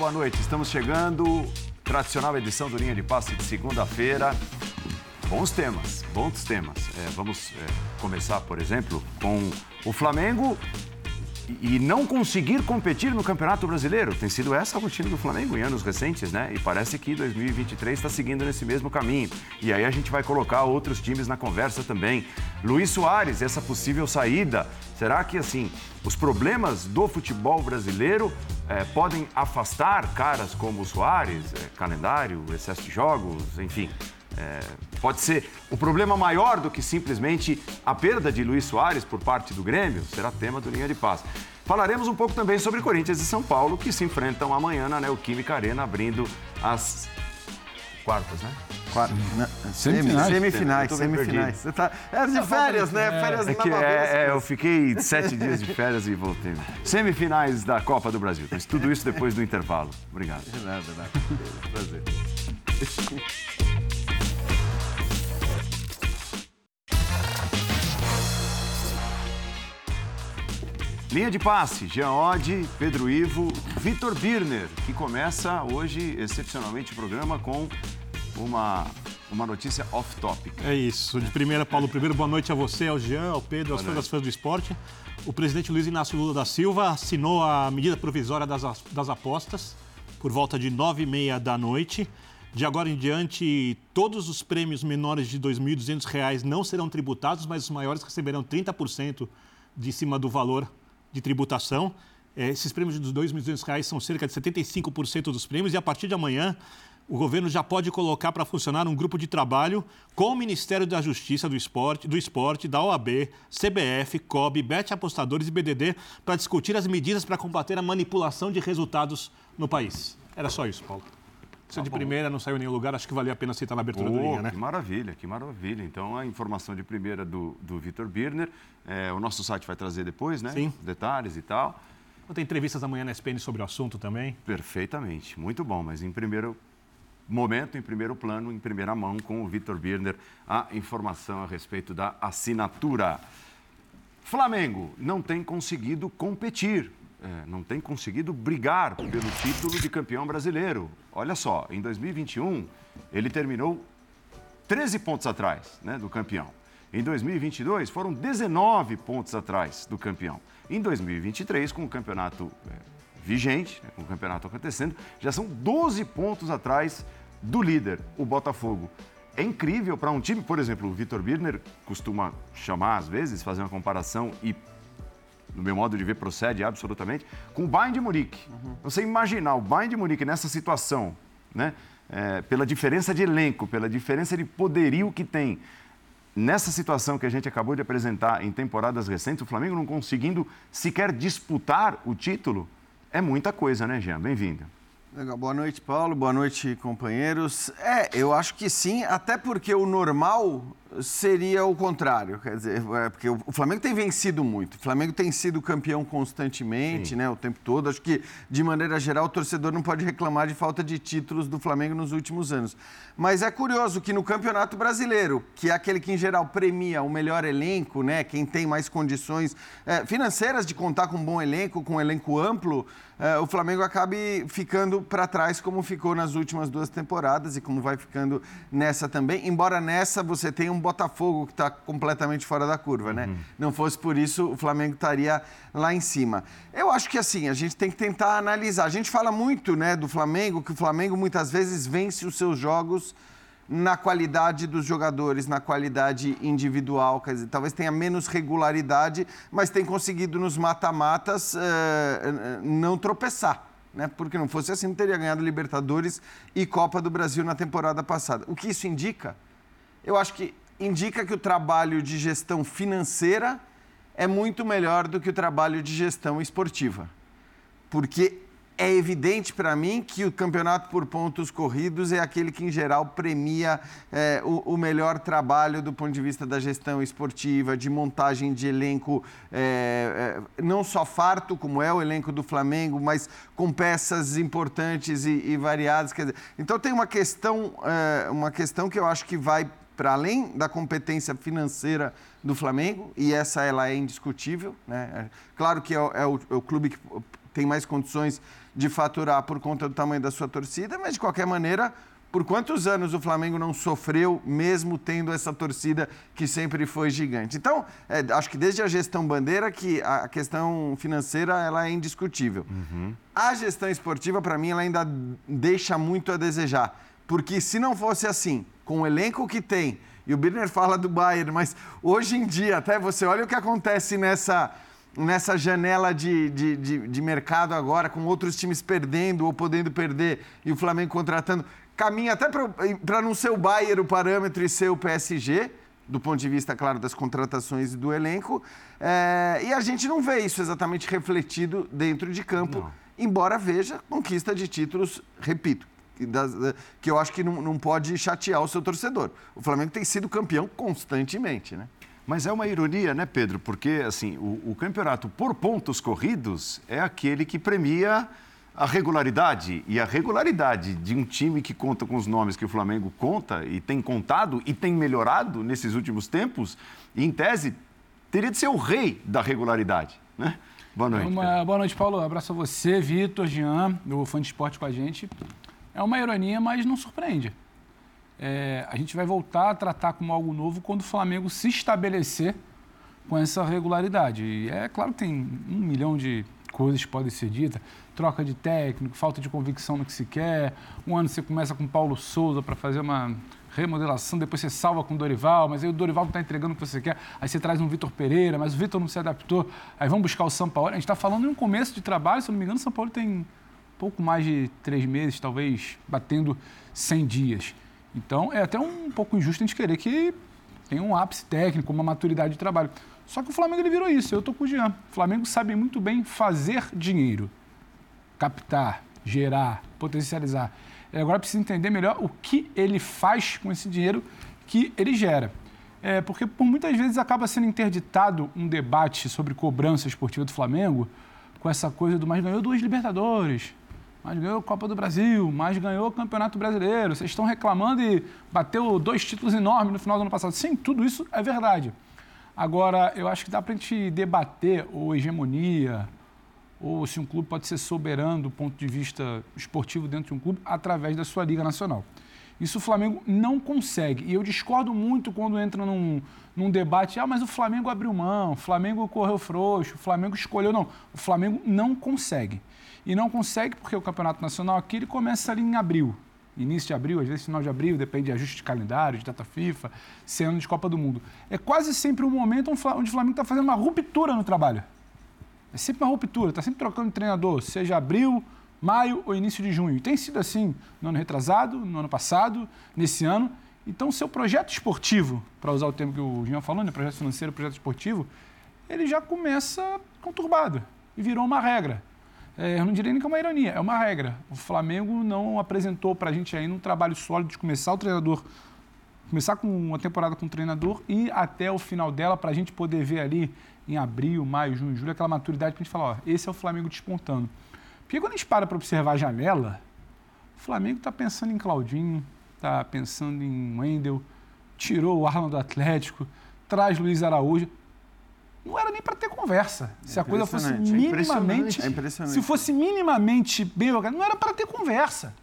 Boa noite. Estamos chegando, tradicional edição do Linha de Passe de segunda-feira. Bons temas, bons temas. É, vamos é, começar, por exemplo, com o Flamengo e não conseguir competir no Campeonato Brasileiro. Tem sido essa a rotina do Flamengo em anos recentes, né? E parece que 2023 está seguindo nesse mesmo caminho. E aí a gente vai colocar outros times na conversa também. Luiz Soares, essa possível saída. Será que, assim, os problemas do futebol brasileiro é, podem afastar caras como o Soares, é, calendário, excesso de jogos, enfim? É, pode ser o problema maior do que simplesmente a perda de Luiz Soares por parte do Grêmio? Será tema do Linha de Paz. Falaremos um pouco também sobre Corinthians e São Paulo, que se enfrentam amanhã na Neoquímica Arena, abrindo as quartas, né? Quartas. Semifinais. Semifinais, semifinais. Você tá... É de férias, né? É. Férias é que, é, é, eu fiquei sete dias de férias e voltei. Semifinais da Copa do Brasil. Mas tudo isso depois do intervalo. Obrigado. De nada, nada. Prazer. Linha de passe, Jean Oddi, Pedro Ivo, Vitor Birner, que começa hoje, excepcionalmente, o programa com uma, uma notícia off-topic. É isso. De primeira, Paulo, primeiro, boa noite a você, ao Jean, ao Pedro, aos fãs fãs do esporte. O presidente Luiz Inácio Lula da Silva assinou a medida provisória das, das apostas por volta de nove e meia da noite. De agora em diante, todos os prêmios menores de R$ 2.200 não serão tributados, mas os maiores receberão 30% de cima do valor de tributação. É, esses prêmios dos R$ 2.200 são cerca de 75% dos prêmios e a partir de amanhã o governo já pode colocar para funcionar um grupo de trabalho com o Ministério da Justiça, do Esporte, do Esporte da OAB, CBF, COB, Bet Apostadores e BDD para discutir as medidas para combater a manipulação de resultados no país. Era só isso, Paulo. Você tá de bom. primeira não saiu em nenhum lugar, acho que valia a pena citar na abertura oh, do linha, né? Que maravilha, que maravilha. Então, a informação de primeira do, do Vitor Birner, é, o nosso site vai trazer depois, né? Sim. Detalhes e tal. Ter entrevistas amanhã na SPN sobre o assunto também. Perfeitamente, muito bom, mas em primeiro momento, em primeiro plano, em primeira mão, com o Vitor Birner, a informação a respeito da assinatura. Flamengo não tem conseguido competir é, não tem conseguido brigar pelo título de campeão brasileiro. Olha só, em 2021 ele terminou 13 pontos atrás né, do campeão. Em 2022 foram 19 pontos atrás do campeão. Em 2023, com o campeonato é, vigente, né, com o campeonato acontecendo, já são 12 pontos atrás do líder, o Botafogo. É incrível para um time, por exemplo, o Vitor Birner costuma chamar às vezes, fazer uma comparação e no meu modo de ver, procede absolutamente, com o Bayern de Munique. Uhum. Você imaginar o Bayern de Munique nessa situação, né? É, pela diferença de elenco, pela diferença de poderio que tem, nessa situação que a gente acabou de apresentar em temporadas recentes, o Flamengo não conseguindo sequer disputar o título, é muita coisa, né, Jean? Bem-vindo. Legal. Boa noite, Paulo. Boa noite, companheiros. É, eu acho que sim, até porque o normal seria o contrário. Quer dizer, é porque o Flamengo tem vencido muito. O Flamengo tem sido campeão constantemente, né, o tempo todo. Acho que, de maneira geral, o torcedor não pode reclamar de falta de títulos do Flamengo nos últimos anos. Mas é curioso que no Campeonato Brasileiro, que é aquele que, em geral, premia o melhor elenco, né, quem tem mais condições é, financeiras de contar com um bom elenco, com um elenco amplo, é, o Flamengo acabe ficando para trás, como ficou nas últimas duas temporadas e como vai ficando nessa também. Embora nessa você tenha um Botafogo que está completamente fora da curva, né? Uhum. Não fosse por isso, o Flamengo estaria lá em cima. Eu acho que assim, a gente tem que tentar analisar. A gente fala muito né, do Flamengo, que o Flamengo muitas vezes vence os seus jogos na qualidade dos jogadores, na qualidade individual, quer dizer, talvez tenha menos regularidade, mas tem conseguido nos mata-matas uh, não tropeçar. Né? Porque não fosse assim, não teria ganhado Libertadores e Copa do Brasil na temporada passada. O que isso indica? Eu acho que indica que o trabalho de gestão financeira é muito melhor do que o trabalho de gestão esportiva. Porque é evidente para mim que o campeonato por pontos corridos é aquele que, em geral, premia é, o, o, melhor trabalho do ponto de vista da gestão esportiva, de montagem de elenco, é, é, não só farto, como é o elenco do Flamengo, mas com peças importantes e, e variadas. Dizer, então, tem uma questão, é, uma questão que eu acho que vai para além da competência financeira do Flamengo, e essa ela é indiscutível. Né? Claro que é, é, o, é o, clube que tem mais condições de faturar por conta do tamanho da sua torcida, mas de qualquer maneira, por quantos anos o Flamengo não sofreu, mesmo tendo essa torcida que sempre foi gigante? Então, é, acho que desde a gestão bandeira que a questão financeira ela é indiscutível. Uhum. A gestão esportiva, para mim, ela ainda deixa muito a desejar. Porque se não fosse assim, com o elenco que tem, e o Birner fala do Bayern, mas hoje em dia, até você olha o que acontece nessa nessa janela de, de, de, de, mercado agora, com outros times perdendo ou podendo perder e o Flamengo contratando, caminha até para não ser o Bayern o parâmetro e ser o PSG, do ponto de vista, claro, das contratações e do elenco. É, e a gente não vê isso exatamente refletido dentro de campo, não. embora veja conquista de títulos, repito, que eu acho que não, não pode chatear o seu torcedor. O Flamengo tem sido campeão constantemente, né? Mas é uma ironia, né, Pedro? Porque assim, o, o campeonato por pontos corridos é aquele que premia a regularidade. E a regularidade de um time que conta com os nomes que o Flamengo conta e tem contado e tem melhorado nesses últimos tempos, em tese, teria de ser o rei da regularidade, né? Boa noite. Uma, boa noite, Paulo. abraço a você, Vitor, Jean, o fã de esporte com a gente. É uma ironia, mas não surpreende é, a gente vai voltar a tratar como algo novo quando o Flamengo se estabelecer com essa regularidade. E é claro que tem um milhão de coisas que podem ser ditas, troca de técnico, falta de convicção no que se quer. Um ano você começa com Paulo Souza para fazer uma remodelação, depois você salva com o Dorival, mas aí o Dorival não está entregando o que você quer. Aí você traz um Vitor Pereira, mas o Vitor não se adaptou. Aí vamos buscar o São Paulo. A gente está falando em um começo de trabalho, se não me engano, o São Paulo tem pouco mais de três meses, talvez, batendo 100 dias. Então, é até um pouco injusto a gente querer que tenha um ápice técnico, uma maturidade de trabalho. Só que o Flamengo ele virou isso, eu estou com o Jean. O Flamengo sabe muito bem fazer dinheiro, captar, gerar, potencializar. E agora precisa entender melhor o que ele faz com esse dinheiro que ele gera. É, porque por muitas vezes acaba sendo interditado um debate sobre cobrança esportiva do Flamengo com essa coisa do mais ganhou duas Libertadores, mas ganhou a Copa do Brasil, mas ganhou o Campeonato Brasileiro. Vocês estão reclamando e bateu dois títulos enormes no final do ano passado. Sim, tudo isso é verdade. Agora, eu acho que dá para a gente debater ou hegemonia, ou se um clube pode ser soberano do ponto de vista esportivo dentro de um clube através da sua Liga Nacional. Isso o Flamengo não consegue. E eu discordo muito quando entra num, num debate, ah, mas o Flamengo abriu mão, o Flamengo correu frouxo, o Flamengo escolheu. Não, o Flamengo não consegue. E não consegue porque o Campeonato Nacional aqui ele começa ali em abril. Início de abril, às vezes final de abril, depende de ajuste de calendário, de data FIFA, ser ano de Copa do Mundo. É quase sempre um momento onde o Flamengo está fazendo uma ruptura no trabalho. É sempre uma ruptura, está sempre trocando de treinador, seja abril, maio ou início de junho. E tem sido assim no ano retrasado, no ano passado, nesse ano. Então, seu projeto esportivo, para usar o termo que o Jean falou, né, projeto financeiro, projeto esportivo, ele já começa conturbado e virou uma regra é, eu não diria nem que é uma ironia, é uma regra. O Flamengo não apresentou para a gente ainda um trabalho sólido de começar o treinador, começar com uma temporada com o treinador e até o final dela para a gente poder ver ali em abril, maio, junho, julho, aquela maturidade para a gente falar, ó, esse é o Flamengo despontando. Porque quando a gente para para observar a janela, o Flamengo está pensando em Claudinho, está pensando em Wendel, tirou o Arlon do Atlético, traz Luiz Araújo não era nem para ter conversa. É se a coisa fosse é minimamente. É se fosse minimamente bem organizado, não era para ter conversa.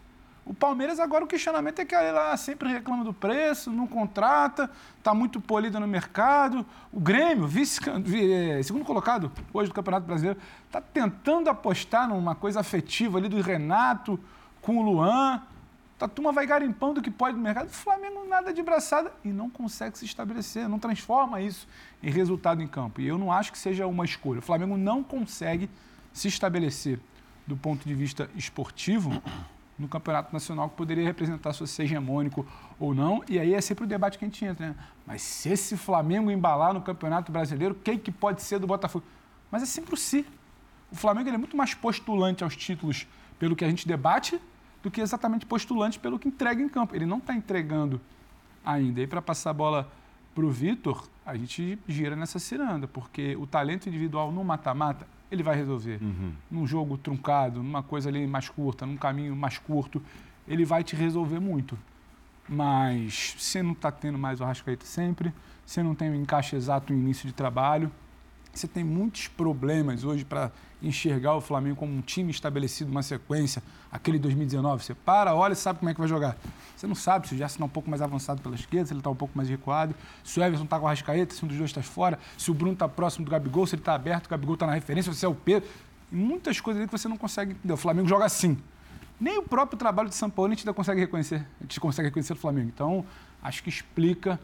O Palmeiras agora o questionamento é que ela sempre reclama do preço, não contrata, está muito polida no mercado. O Grêmio, vice, eh, segundo colocado hoje do Campeonato Brasileiro, está tentando apostar numa coisa afetiva ali do Renato com o Luan. A turma vai garimpando o que pode no mercado. O Flamengo nada de braçada e não consegue se estabelecer, não transforma isso em resultado em campo. E eu não acho que seja uma escolha. O Flamengo não consegue se estabelecer do ponto de vista esportivo no campeonato nacional que poderia representar se fosse hegemônico ou não. E aí é sempre o debate que a gente entra, né? Mas se esse Flamengo embalar no campeonato brasileiro, quem que pode ser do Botafogo? Mas é sempre o si. O Flamengo é muito mais postulante aos títulos pelo que a gente debate do que exatamente postulante pelo que entrega em campo. Ele não está entregando ainda. E para passar a bola para o Vitor, a gente gira nessa ciranda, porque o talento individual no mata-mata, ele vai resolver. Uhum. Num jogo truncado, numa coisa ali mais curta, num caminho mais curto, ele vai te resolver muito. Mas você não está tendo mais o Arrascaeta sempre, você não tem o um encaixe exato no início de trabalho, você tem muitos problemas hoje para enxergar o Flamengo como um time estabelecido, uma sequência, aquele 2019. Você para, olha e sabe como é que vai jogar. Você não sabe se o Gerson está um pouco mais avançado pela esquerda, se ele está um pouco mais recuado, se o Everson está com a rascaeta, se um dos dois está fora, se o Bruno está próximo do Gabigol, se ele está aberto, o Gabigol está na referência, se é o Pedro. Muitas coisas ali que você não consegue entender. O Flamengo joga assim. Nem o próprio trabalho de São Paulo a gente ainda consegue reconhecer. A gente consegue reconhecer o Flamengo. Então, acho que explica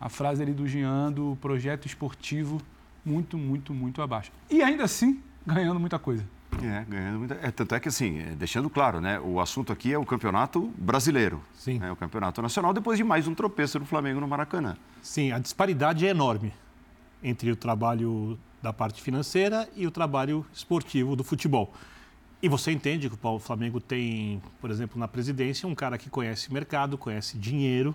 a frase ali do Jean do projeto esportivo muito, muito, muito abaixo. E ainda assim, ganhando muita coisa. É, ganhando muita. É, tanto é que, assim, é, deixando claro, né? O assunto aqui é o campeonato brasileiro. Sim. Né, o campeonato nacional, depois de mais um tropeço do Flamengo no Maracanã. Sim, a disparidade é enorme entre o trabalho da parte financeira e o trabalho esportivo do futebol. E você entende que o Flamengo tem, por exemplo, na presidência, um cara que conhece mercado, conhece dinheiro,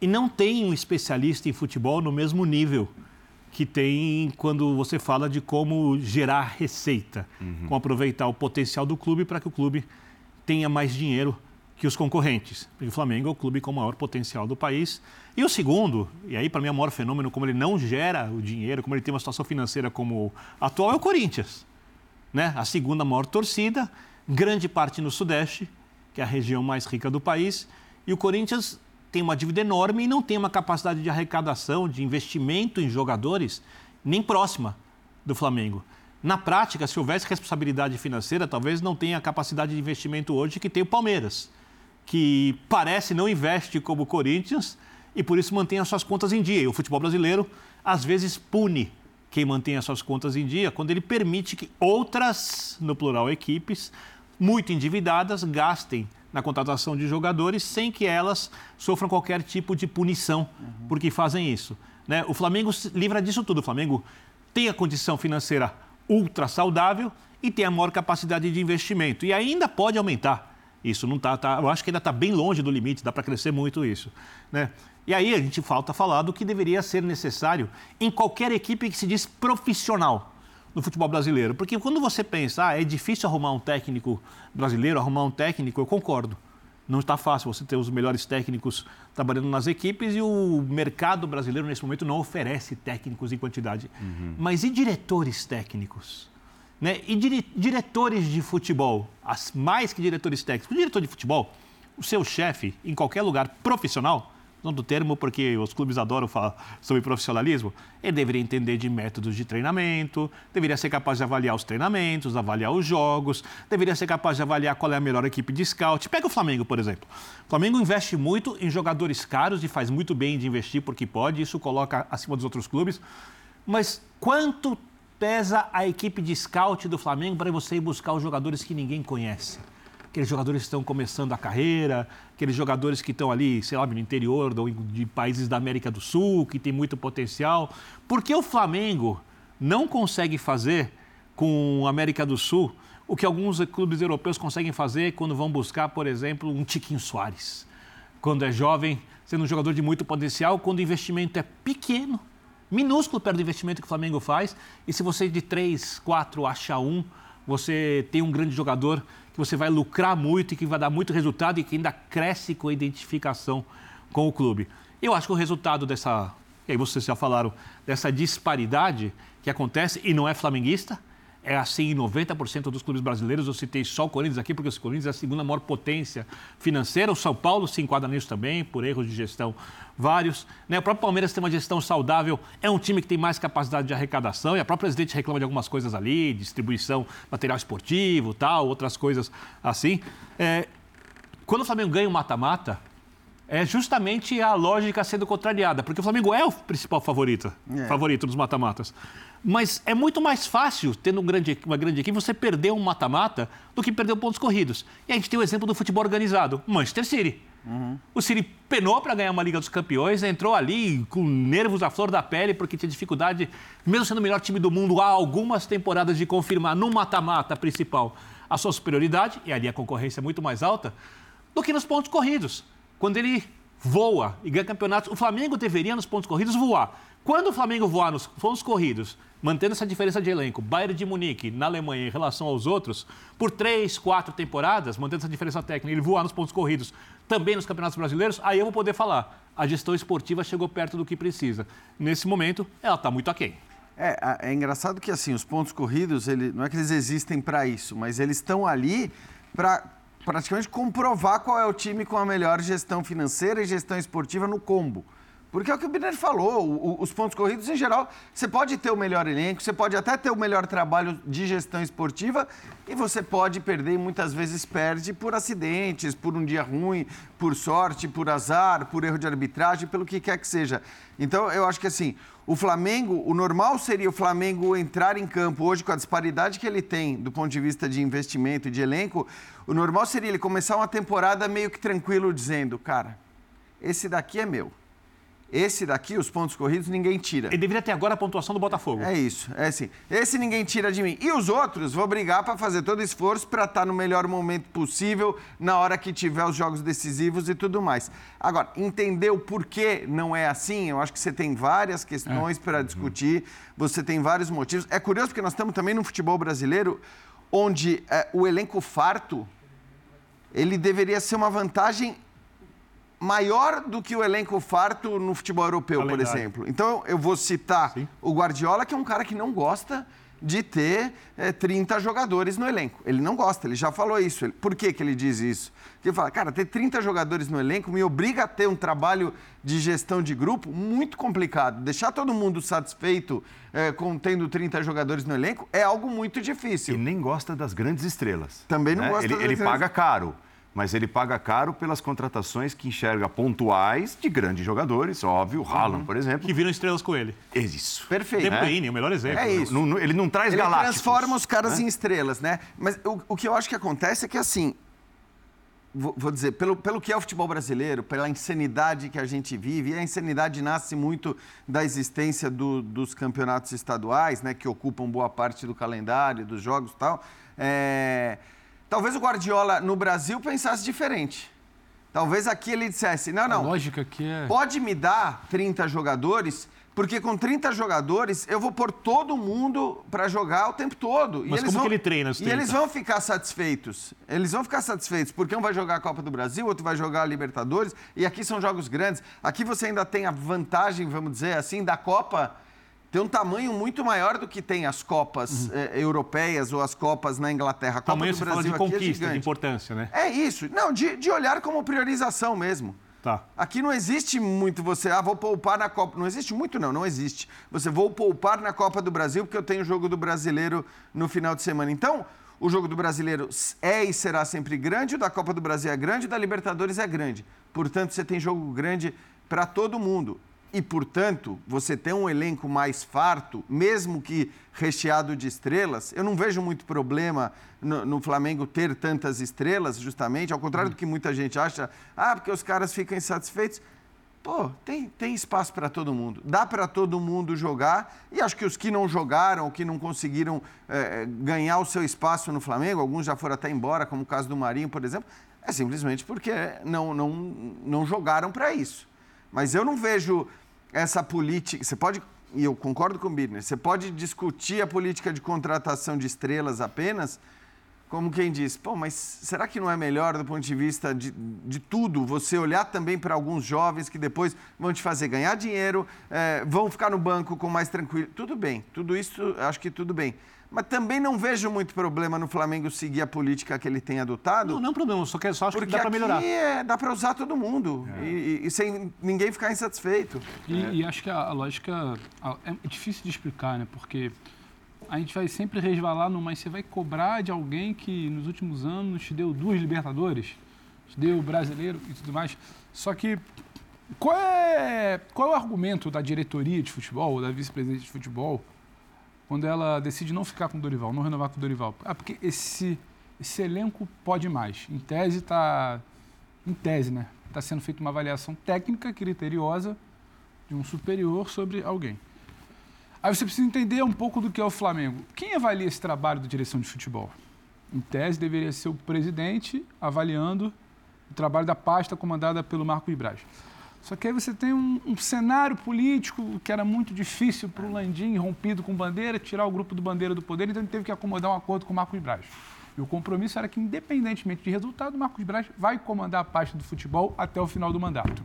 e não tem um especialista em futebol no mesmo nível que tem quando você fala de como gerar receita, uhum. como aproveitar o potencial do clube para que o clube tenha mais dinheiro que os concorrentes. Porque o Flamengo é o clube com o maior potencial do país. E o segundo, e aí para mim é o maior fenômeno, como ele não gera o dinheiro, como ele tem uma situação financeira como atual, é o Corinthians. Né? A segunda maior torcida, grande parte no Sudeste, que é a região mais rica do país. E o Corinthians tem uma dívida enorme e não tem uma capacidade de arrecadação, de investimento em jogadores nem próxima do Flamengo. Na prática, se houvesse responsabilidade financeira, talvez não tenha a capacidade de investimento hoje que tem o Palmeiras, que parece não investe como o Corinthians e por isso mantém as suas contas em dia. E o futebol brasileiro, às vezes, pune quem mantém as suas contas em dia quando ele permite que outras, no plural, equipes, muito endividadas, gastem na contratação de jogadores sem que elas sofram qualquer tipo de punição uhum. porque fazem isso. Né? O Flamengo se livra disso tudo. O Flamengo tem a condição financeira ultra saudável e tem a maior capacidade de investimento. E ainda pode aumentar. Isso não tá, tá eu acho que ainda está bem longe do limite, dá para crescer muito isso. Né? E aí a gente falta falar do que deveria ser necessário em qualquer equipe que se diz profissional no futebol brasileiro. Porque quando você pensa, ah, é difícil arrumar um técnico brasileiro, arrumar um técnico, eu concordo. Não está fácil você ter os melhores técnicos trabalhando nas equipes e o mercado brasileiro, nesse momento, não oferece técnicos em quantidade. Uhum. Mas e diretores técnicos? Né? E dire diretores de futebol? As, mais que diretores técnicos. O diretor de futebol, o seu chefe, em qualquer lugar profissional, não do termo porque os clubes adoram falar sobre profissionalismo, ele deveria entender de métodos de treinamento, deveria ser capaz de avaliar os treinamentos, avaliar os jogos, deveria ser capaz de avaliar qual é a melhor equipe de scout. Pega o Flamengo, por exemplo. O Flamengo investe muito em jogadores caros e faz muito bem de investir porque pode, isso coloca acima dos outros clubes. Mas quanto pesa a equipe de scout do Flamengo para você ir buscar os jogadores que ninguém conhece? Aqueles jogadores que estão começando a carreira, aqueles jogadores que estão ali, sei lá, no interior de países da América do Sul, que tem muito potencial. Por que o Flamengo não consegue fazer com a América do Sul o que alguns clubes europeus conseguem fazer quando vão buscar, por exemplo, um Tiquinho Soares? Quando é jovem, sendo um jogador de muito potencial, quando o investimento é pequeno, minúsculo perto do investimento que o Flamengo faz, e se você de 3, 4 acha um, você tem um grande jogador que você vai lucrar muito e que vai dar muito resultado e que ainda cresce com a identificação com o clube. Eu acho que o resultado dessa, e aí vocês já falaram, dessa disparidade que acontece e não é flamenguista, é assim em 90% dos clubes brasileiros. Eu citei só o Corinthians aqui, porque o Corinthians é a segunda maior potência financeira. O São Paulo se enquadra nisso também, por erros de gestão vários. Né? O próprio Palmeiras tem uma gestão saudável, é um time que tem mais capacidade de arrecadação, e a própria presidente reclama de algumas coisas ali, distribuição, material esportivo, tal, outras coisas assim. É... Quando o Flamengo ganha o um mata-mata, é justamente a lógica sendo contrariada, porque o Flamengo é o principal favorito, é. favorito dos mata-matas. Mas é muito mais fácil, tendo um grande, uma grande equipe, você perder um mata-mata do que perder pontos corridos. E a gente tem o exemplo do futebol organizado, Manchester City. Uhum. O City penou para ganhar uma Liga dos Campeões, entrou ali com nervos à flor da pele, porque tinha dificuldade, mesmo sendo o melhor time do mundo há algumas temporadas, de confirmar no mata-mata principal a sua superioridade, e ali a concorrência é muito mais alta, do que nos pontos corridos. Quando ele voa e ganha campeonatos, o Flamengo deveria nos pontos corridos voar. Quando o Flamengo voar nos pontos corridos mantendo essa diferença de elenco, Bayern de Munique na Alemanha em relação aos outros, por três, quatro temporadas, mantendo essa diferença técnica, ele voar nos pontos corridos, também nos campeonatos brasileiros, aí eu vou poder falar. A gestão esportiva chegou perto do que precisa. Nesse momento, ela está muito aquém. É, é engraçado que assim, os pontos corridos, ele, não é que eles existem para isso, mas eles estão ali para praticamente comprovar qual é o time com a melhor gestão financeira e gestão esportiva no combo. Porque é o que o Biner falou, o, os pontos corridos, em geral, você pode ter o melhor elenco, você pode até ter o melhor trabalho de gestão esportiva e você pode perder, e muitas vezes perde por acidentes, por um dia ruim, por sorte, por azar, por erro de arbitragem, pelo que quer que seja. Então, eu acho que assim, o Flamengo, o normal seria o Flamengo entrar em campo hoje com a disparidade que ele tem do ponto de vista de investimento e de elenco, o normal seria ele começar uma temporada meio que tranquilo, dizendo, cara, esse daqui é meu. Esse daqui, os pontos corridos, ninguém tira. Ele deveria ter agora a pontuação do Botafogo. É isso, é assim. Esse ninguém tira de mim. E os outros, vou brigar para fazer todo esforço para estar tá no melhor momento possível, na hora que tiver os jogos decisivos e tudo mais. Agora, entender o porquê não é assim, eu acho que você tem várias questões é. para discutir, você tem vários motivos. É curioso porque nós estamos também no futebol brasileiro, onde é, o elenco farto, ele deveria ser uma vantagem maior do que o elenco farto no futebol europeu, por exemplo. Então eu vou citar Sim. o Guardiola, que é um cara que não gosta de ter é, 30 jogadores no elenco. Ele não gosta, ele já falou isso. Ele, por que, que ele diz isso? Porque ele fala, cara, ter 30 jogadores no elenco me obriga a ter um trabalho de gestão de grupo muito complicado. Deixar todo mundo satisfeito é, com tendo 30 jogadores no elenco é algo muito difícil. E nem gosta das grandes estrelas. Também não né? gosta ele, das Ele grandes... paga caro mas ele paga caro pelas contratações que enxerga pontuais de grandes jogadores, óbvio, o Haaland, uhum. por exemplo. Que viram estrelas com ele. É isso. Perfeito. De Bruyne, é. o melhor exemplo. É isso. Não, não, ele não traz ele galácticos. transforma os caras né? em estrelas, né? Mas o, o, que eu acho que acontece é que, assim, vou, vou, dizer, pelo, pelo que é o futebol brasileiro, pela insanidade que a gente vive, e a insanidade nasce muito da existência do, dos campeonatos estaduais, né, que ocupam boa parte do calendário, dos jogos e tal, é Talvez o Guardiola no Brasil pensasse diferente. Talvez aqui ele dissesse: não, não. A lógica que é. Pode me dar 30 jogadores, porque com 30 jogadores eu vou pôr todo mundo para jogar o tempo todo. Mas como vão... que ele treina os 30? E eles vão ficar satisfeitos. Eles vão ficar satisfeitos, porque um vai jogar a Copa do Brasil, outro vai jogar a Libertadores, e aqui são jogos grandes. Aqui você ainda tem a vantagem, vamos dizer assim, da Copa tem um tamanho muito maior do que tem as Copas uhum. eh, europeias ou as Copas na Inglaterra. A Copa tamanho do Brasil fala de é conquista, é de importância, né? É isso. Não, de, de olhar como priorização mesmo. Tá. Aqui não existe muito você, ah, vou poupar na Copa. Não existe muito, não, não existe. Você vou poupar na Copa do Brasil porque eu tenho o jogo do brasileiro no final de semana. Então, o jogo do brasileiro é e será sempre grande, o da Copa do Brasil é grande, o da Libertadores é grande. Portanto, você tem jogo grande para todo mundo e, portanto, você tem um elenco mais farto, mesmo que recheado de estrelas, eu não vejo muito problema no, no Flamengo ter tantas estrelas, justamente, ao contrário do que muita gente acha, ah, porque os caras ficam insatisfeitos. Pô, tem, tem espaço para todo mundo. Dá para todo mundo jogar. E acho que os que não jogaram, que não conseguiram é, ganhar o seu espaço no Flamengo, alguns já foram até embora, como o caso do Marinho, por exemplo, é simplesmente porque não, não, não jogaram para isso. Mas eu não vejo essa política. Você pode, e eu concordo com o Birner, você pode discutir a política de contratação de estrelas apenas, como quem diz, pô, mas será que não é melhor do ponto de vista de, de tudo você olhar também para alguns jovens que depois vão te fazer ganhar dinheiro, é, vão ficar no banco com mais tranquilo? Tudo bem, tudo isso acho que tudo bem. Mas também não vejo muito problema no Flamengo seguir a política que ele tem adotado. Não, não é um problema, só, que, só acho que dá para melhorar. É, dá para usar todo mundo é. e, e, sem ninguém ficar insatisfeito. E, é. e acho que a, a lógica a, é difícil de explicar, né? Porque a gente vai sempre resvalar no, mas você vai cobrar de alguém que nos últimos anos te deu duas Libertadores, te deu brasileiro e tudo mais. Só que qual é, qual é o argumento da diretoria de futebol, da vice-presidente de futebol, quando ela decide não ficar com o Dorival, não renovar com o Dorival. Ah, porque esse, esse elenco pode mais. Em tese está. Em tese, né? Está sendo feita uma avaliação técnica, criteriosa, de um superior sobre alguém. Aí você precisa entender um pouco do que é o Flamengo. Quem avalia esse trabalho da direção de futebol? Em tese, deveria ser o presidente avaliando o trabalho da pasta comandada pelo Marco Braz. Só que aí você tem um, um cenário político que era muito difícil para o Landim, rompido com bandeira, tirar o grupo do Bandeira do poder, então ele teve que acomodar um acordo com o Marcos Braz. E o compromisso era que, independentemente de resultado, o Marcos Braz vai comandar a pasta do futebol até o final do mandato.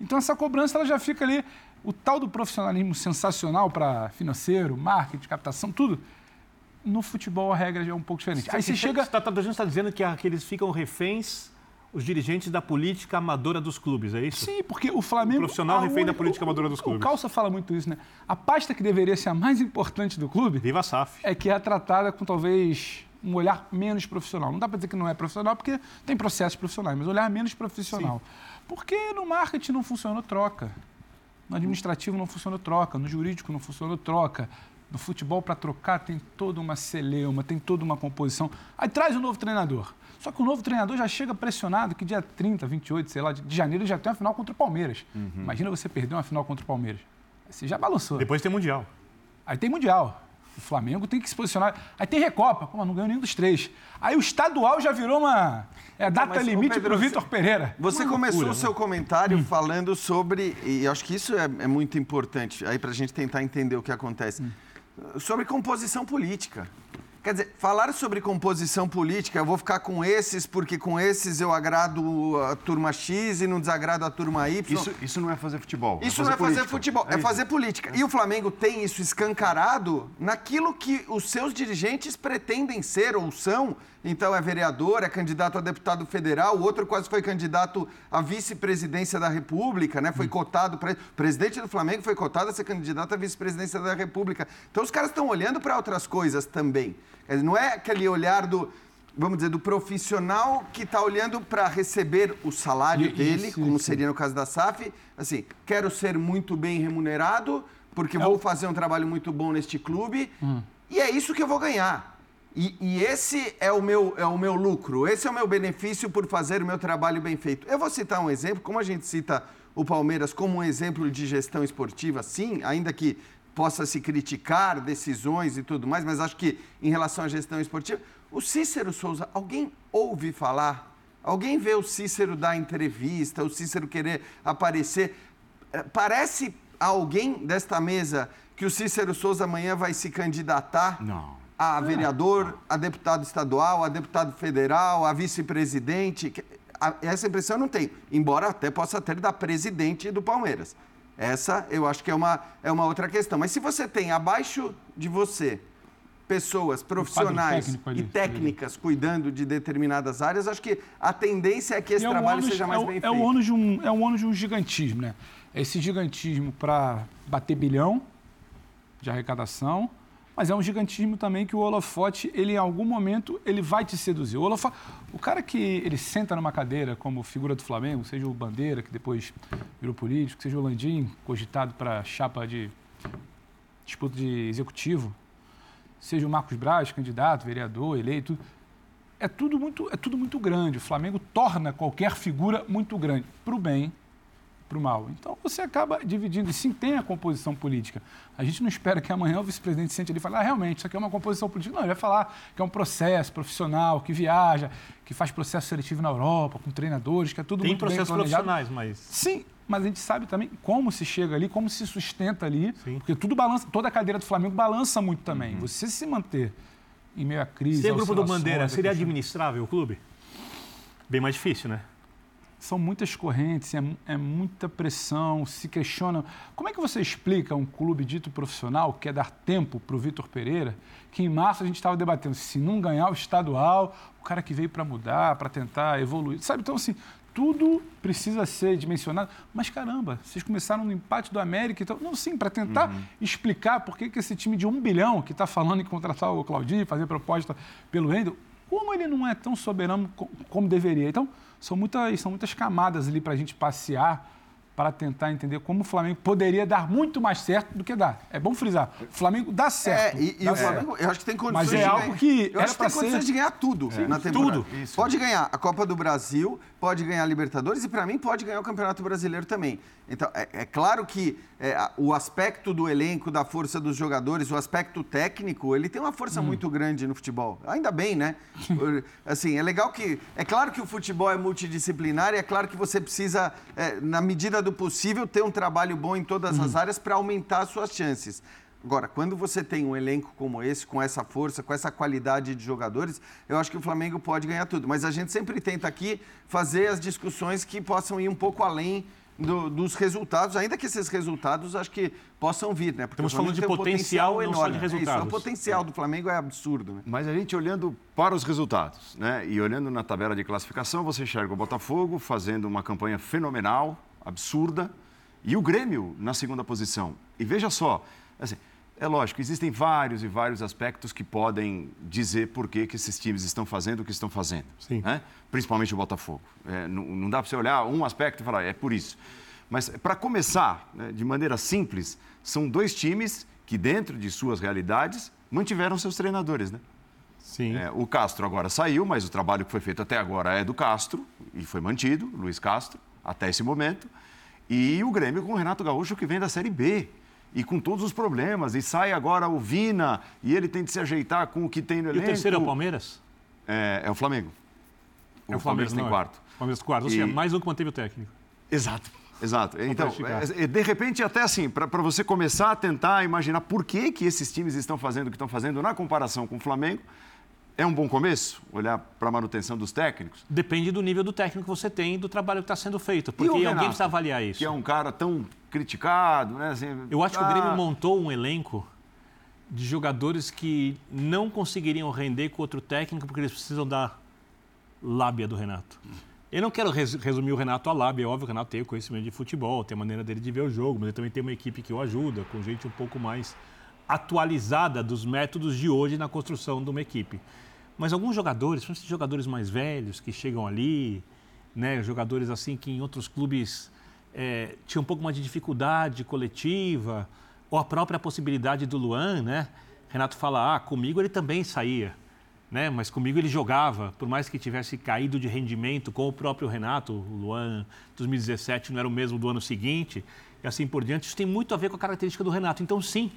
Então essa cobrança ela já fica ali. o tal do profissionalismo sensacional para financeiro, marketing, captação, tudo. No futebol a regra já é um pouco diferente. Aí você chega. Você está tá dizendo que, que eles ficam reféns os dirigentes da política amadora dos clubes, é isso? Sim, porque o Flamengo. O profissional refém da política amadora dos clubes. O Calça fala muito isso, né? A pasta que deveria ser a mais importante do clube. Viva a SAF. É que é tratada com talvez um olhar menos profissional. Não dá para dizer que não é profissional, porque tem processos profissionais, mas olhar menos profissional. Sim. Porque no marketing não funciona troca. No administrativo não funciona troca, no jurídico não funciona troca. No futebol, para trocar, tem toda uma celeuma, tem toda uma composição. Aí traz o um novo treinador. Só que o novo treinador já chega pressionado que dia 30, 28, sei lá, de janeiro já tem uma final contra o Palmeiras. Uhum. Imagina você perder uma final contra o Palmeiras. Você já balançou. Depois tem Mundial. Aí tem Mundial. O Flamengo tem que se posicionar. Aí tem Recopa. Pô, não ganhou nenhum dos três. Aí o estadual já virou uma é, data Mas, limite para o Vitor Pereira. Você uma começou loucura, o seu né? comentário hum. falando sobre, e acho que isso é, é muito importante aí para a gente tentar entender o que acontece, hum. Sobre composição política. Quer dizer, falar sobre composição política, eu vou ficar com esses porque com esses eu agrado a turma X e não desagrado a turma Y. Isso, isso não é fazer futebol. É isso é fazer não é política. fazer futebol, é, é fazer política. E o Flamengo tem isso escancarado naquilo que os seus dirigentes pretendem ser ou são. Então é vereador, é candidato a deputado federal, o outro quase foi candidato à vice-presidência da República, né? Foi hum. cotado para. O presidente do Flamengo foi cotado a ser candidato à vice-presidência da República. Então os caras estão olhando para outras coisas também. Não é aquele olhar do, vamos dizer, do profissional que está olhando para receber o salário dele, isso, como isso. seria no caso da SAF. Assim, quero ser muito bem remunerado, porque é vou o... fazer um trabalho muito bom neste clube, hum. e é isso que eu vou ganhar. E, e, esse é o, meu, é o meu lucro, esse é o meu benefício por fazer o meu trabalho bem feito. Eu vou citar um exemplo, como a gente cita o Palmeiras como um exemplo de gestão esportiva, sim, ainda que possa se criticar decisões e tudo mais, mas acho que em relação à gestão esportiva, o Cícero Souza, alguém ouve falar? Alguém vê o Cícero dar entrevista, o Cícero querer aparecer? É, parece a alguém desta mesa que o Cícero Souza amanhã vai se candidatar Não. A vereador, a deputado estadual, a deputado federal, a vice-presidente? Essa impressão eu não tenho, embora até possa ter da presidente do Palmeiras. Essa eu acho que é uma, é uma outra questão. Mas se você tem abaixo de você pessoas profissionais e técnicas cuidando de determinadas áreas, acho que a tendência é que esse é trabalho ônus, seja mais é bem feito. É o ônus de um, é o ônus de um gigantismo, né? É esse gigantismo para bater bilhão de arrecadação, mas é um gigantismo também que o holofote, ele em algum momento, ele vai te seduzir. O, holofote, o cara que ele senta numa cadeira como figura do Flamengo, seja o Bandeira, que depois virou político, seja o Landim, cogitado para chapa de disputa de executivo, seja o Marcos Braz, candidato, vereador, eleito, é tudo muito, é tudo muito grande. O Flamengo torna qualquer figura muito grande, para o bem para o mal. Então você acaba dividindo, e sim tem a composição política. A gente não espera que amanhã o vice-presidente sente ali e fale, ah, realmente, isso aqui é uma composição política. Não, ele vai falar que é um processo profissional, que viaja, que faz processo seletivo na Europa, com treinadores, que é tudo tem muito processos profissionais, mas... Sim, mas a gente sabe também como se chega ali, como se sustenta ali, Sim. porque tudo balança, toda a cadeira do Flamengo balança muito também. Uhum. Você se manter em meio à crise... Ser grupo do Bandeira, seria administrável o clube? Bem mais difícil, né? São muitas correntes, é, é, muita pressão, se questiona. Como é que você explica um clube dito profissional, que é dar tempo para o Vitor Pereira, que em março a gente estava debatendo se não ganhar o estadual, o cara que veio para mudar, para tentar evoluir, sabe? Então, assim, tudo precisa ser dimensionado. Mas caramba, vocês começaram no empate do América, então, não, sim, para tentar uhum. explicar por que, que esse time de um bilhão que está falando em contratar o Claudinho, fazer proposta pelo Wendel, como ele não é tão soberano como deveria? Então, são muitas, são muitas camadas ali para a gente passear para tentar entender como o Flamengo poderia dar muito mais certo do que dá. É bom frisar. O Flamengo dá certo. É, e, dá o Flamengo, eu acho que tem condições Mas é algo que eu acho que tem condições ser... de ganhar tudo Sim, na temporada. Tudo. Isso. Pode ganhar a Copa do Brasil, pode ganhar a Libertadores e, para mim, pode ganhar o Campeonato Brasileiro também. Então, é, é claro que é, o aspecto do elenco, da força dos jogadores, o aspecto técnico, ele tem uma força hum. muito grande no futebol. Ainda bem, né? assim, é legal que... É claro que o futebol é multidisciplinar e é claro que você precisa, é, na medida do possível, ter um trabalho bom em todas as hum. áreas para aumentar as suas chances. Agora, quando você tem um elenco como esse, com essa força, com essa qualidade de jogadores, eu acho que o Flamengo pode ganhar tudo. Mas a gente sempre tenta aqui fazer as discussões que possam ir um pouco além do, dos resultados, ainda que esses resultados acho que possam vir, né? Porque Estamos falando de um potencial, potencial não só de resultados. É isso, o potencial do Flamengo é absurdo, né? Mas a gente olhando para os resultados, né? E olhando na tabela de classificação, você enxerga o Botafogo fazendo uma campanha fenomenal, absurda, e o Grêmio na segunda posição. E veja só, assim, é lógico, existem vários e vários aspectos que podem dizer por que, que esses times estão fazendo o que estão fazendo. Né? Principalmente o Botafogo. É, não, não, dá para você olhar um aspecto e falar, é por isso. Mas, para começar, né, de maneira simples, são dois times que, dentro de suas realidades, mantiveram seus treinadores. Né? Sim. É, o Castro agora saiu, mas o trabalho que foi feito até agora é do Castro, e foi mantido, Luiz Castro, até esse momento. E o Grêmio com o Renato Gaúcho, que vem da Série B e com todos os problemas. E sai agora o Vina e ele tem de se ajeitar com o que tem no elenco. E o terceiro é o Palmeiras? É, é o Flamengo. O, é o Flamengo tem quarto. O Palmeiras quarto. Ou seja, mais um que manteve o técnico. Exato. Exato. Então, é, é, de repente, até assim, para você começar a tentar imaginar por que, que esses times estão fazendo o que estão fazendo na comparação com o Flamengo, é um bom começo? Olhar para a manutenção dos técnicos? Depende do nível do técnico que você tem e do trabalho que está sendo feito. Porque Renato, alguém precisa avaliar isso. Que é um cara tão criticado, né? Assim, Eu acho que o Grêmio ah. montou um elenco de jogadores que não conseguiriam render com outro técnico porque eles precisam da lábia do Renato. Eu não quero resumir o Renato a lábia, é óbvio que o Renato tem o conhecimento de futebol, tem a maneira dele de ver o jogo, mas ele também tem uma equipe que o ajuda, com gente um pouco mais atualizada dos métodos de hoje na construção de uma equipe. Mas alguns jogadores, principalmente jogadores mais velhos que chegam ali, né, jogadores assim que em outros clubes é, tinham um pouco mais de dificuldade coletiva, ou a própria possibilidade do Luan, né? Renato fala, ah, comigo ele também saía, né? Mas comigo ele jogava, por mais que tivesse caído de rendimento com o próprio Renato, o Luan 2017 não era o mesmo do ano seguinte, e assim por diante. Isso tem muito a ver com a característica do Renato. Então, sim,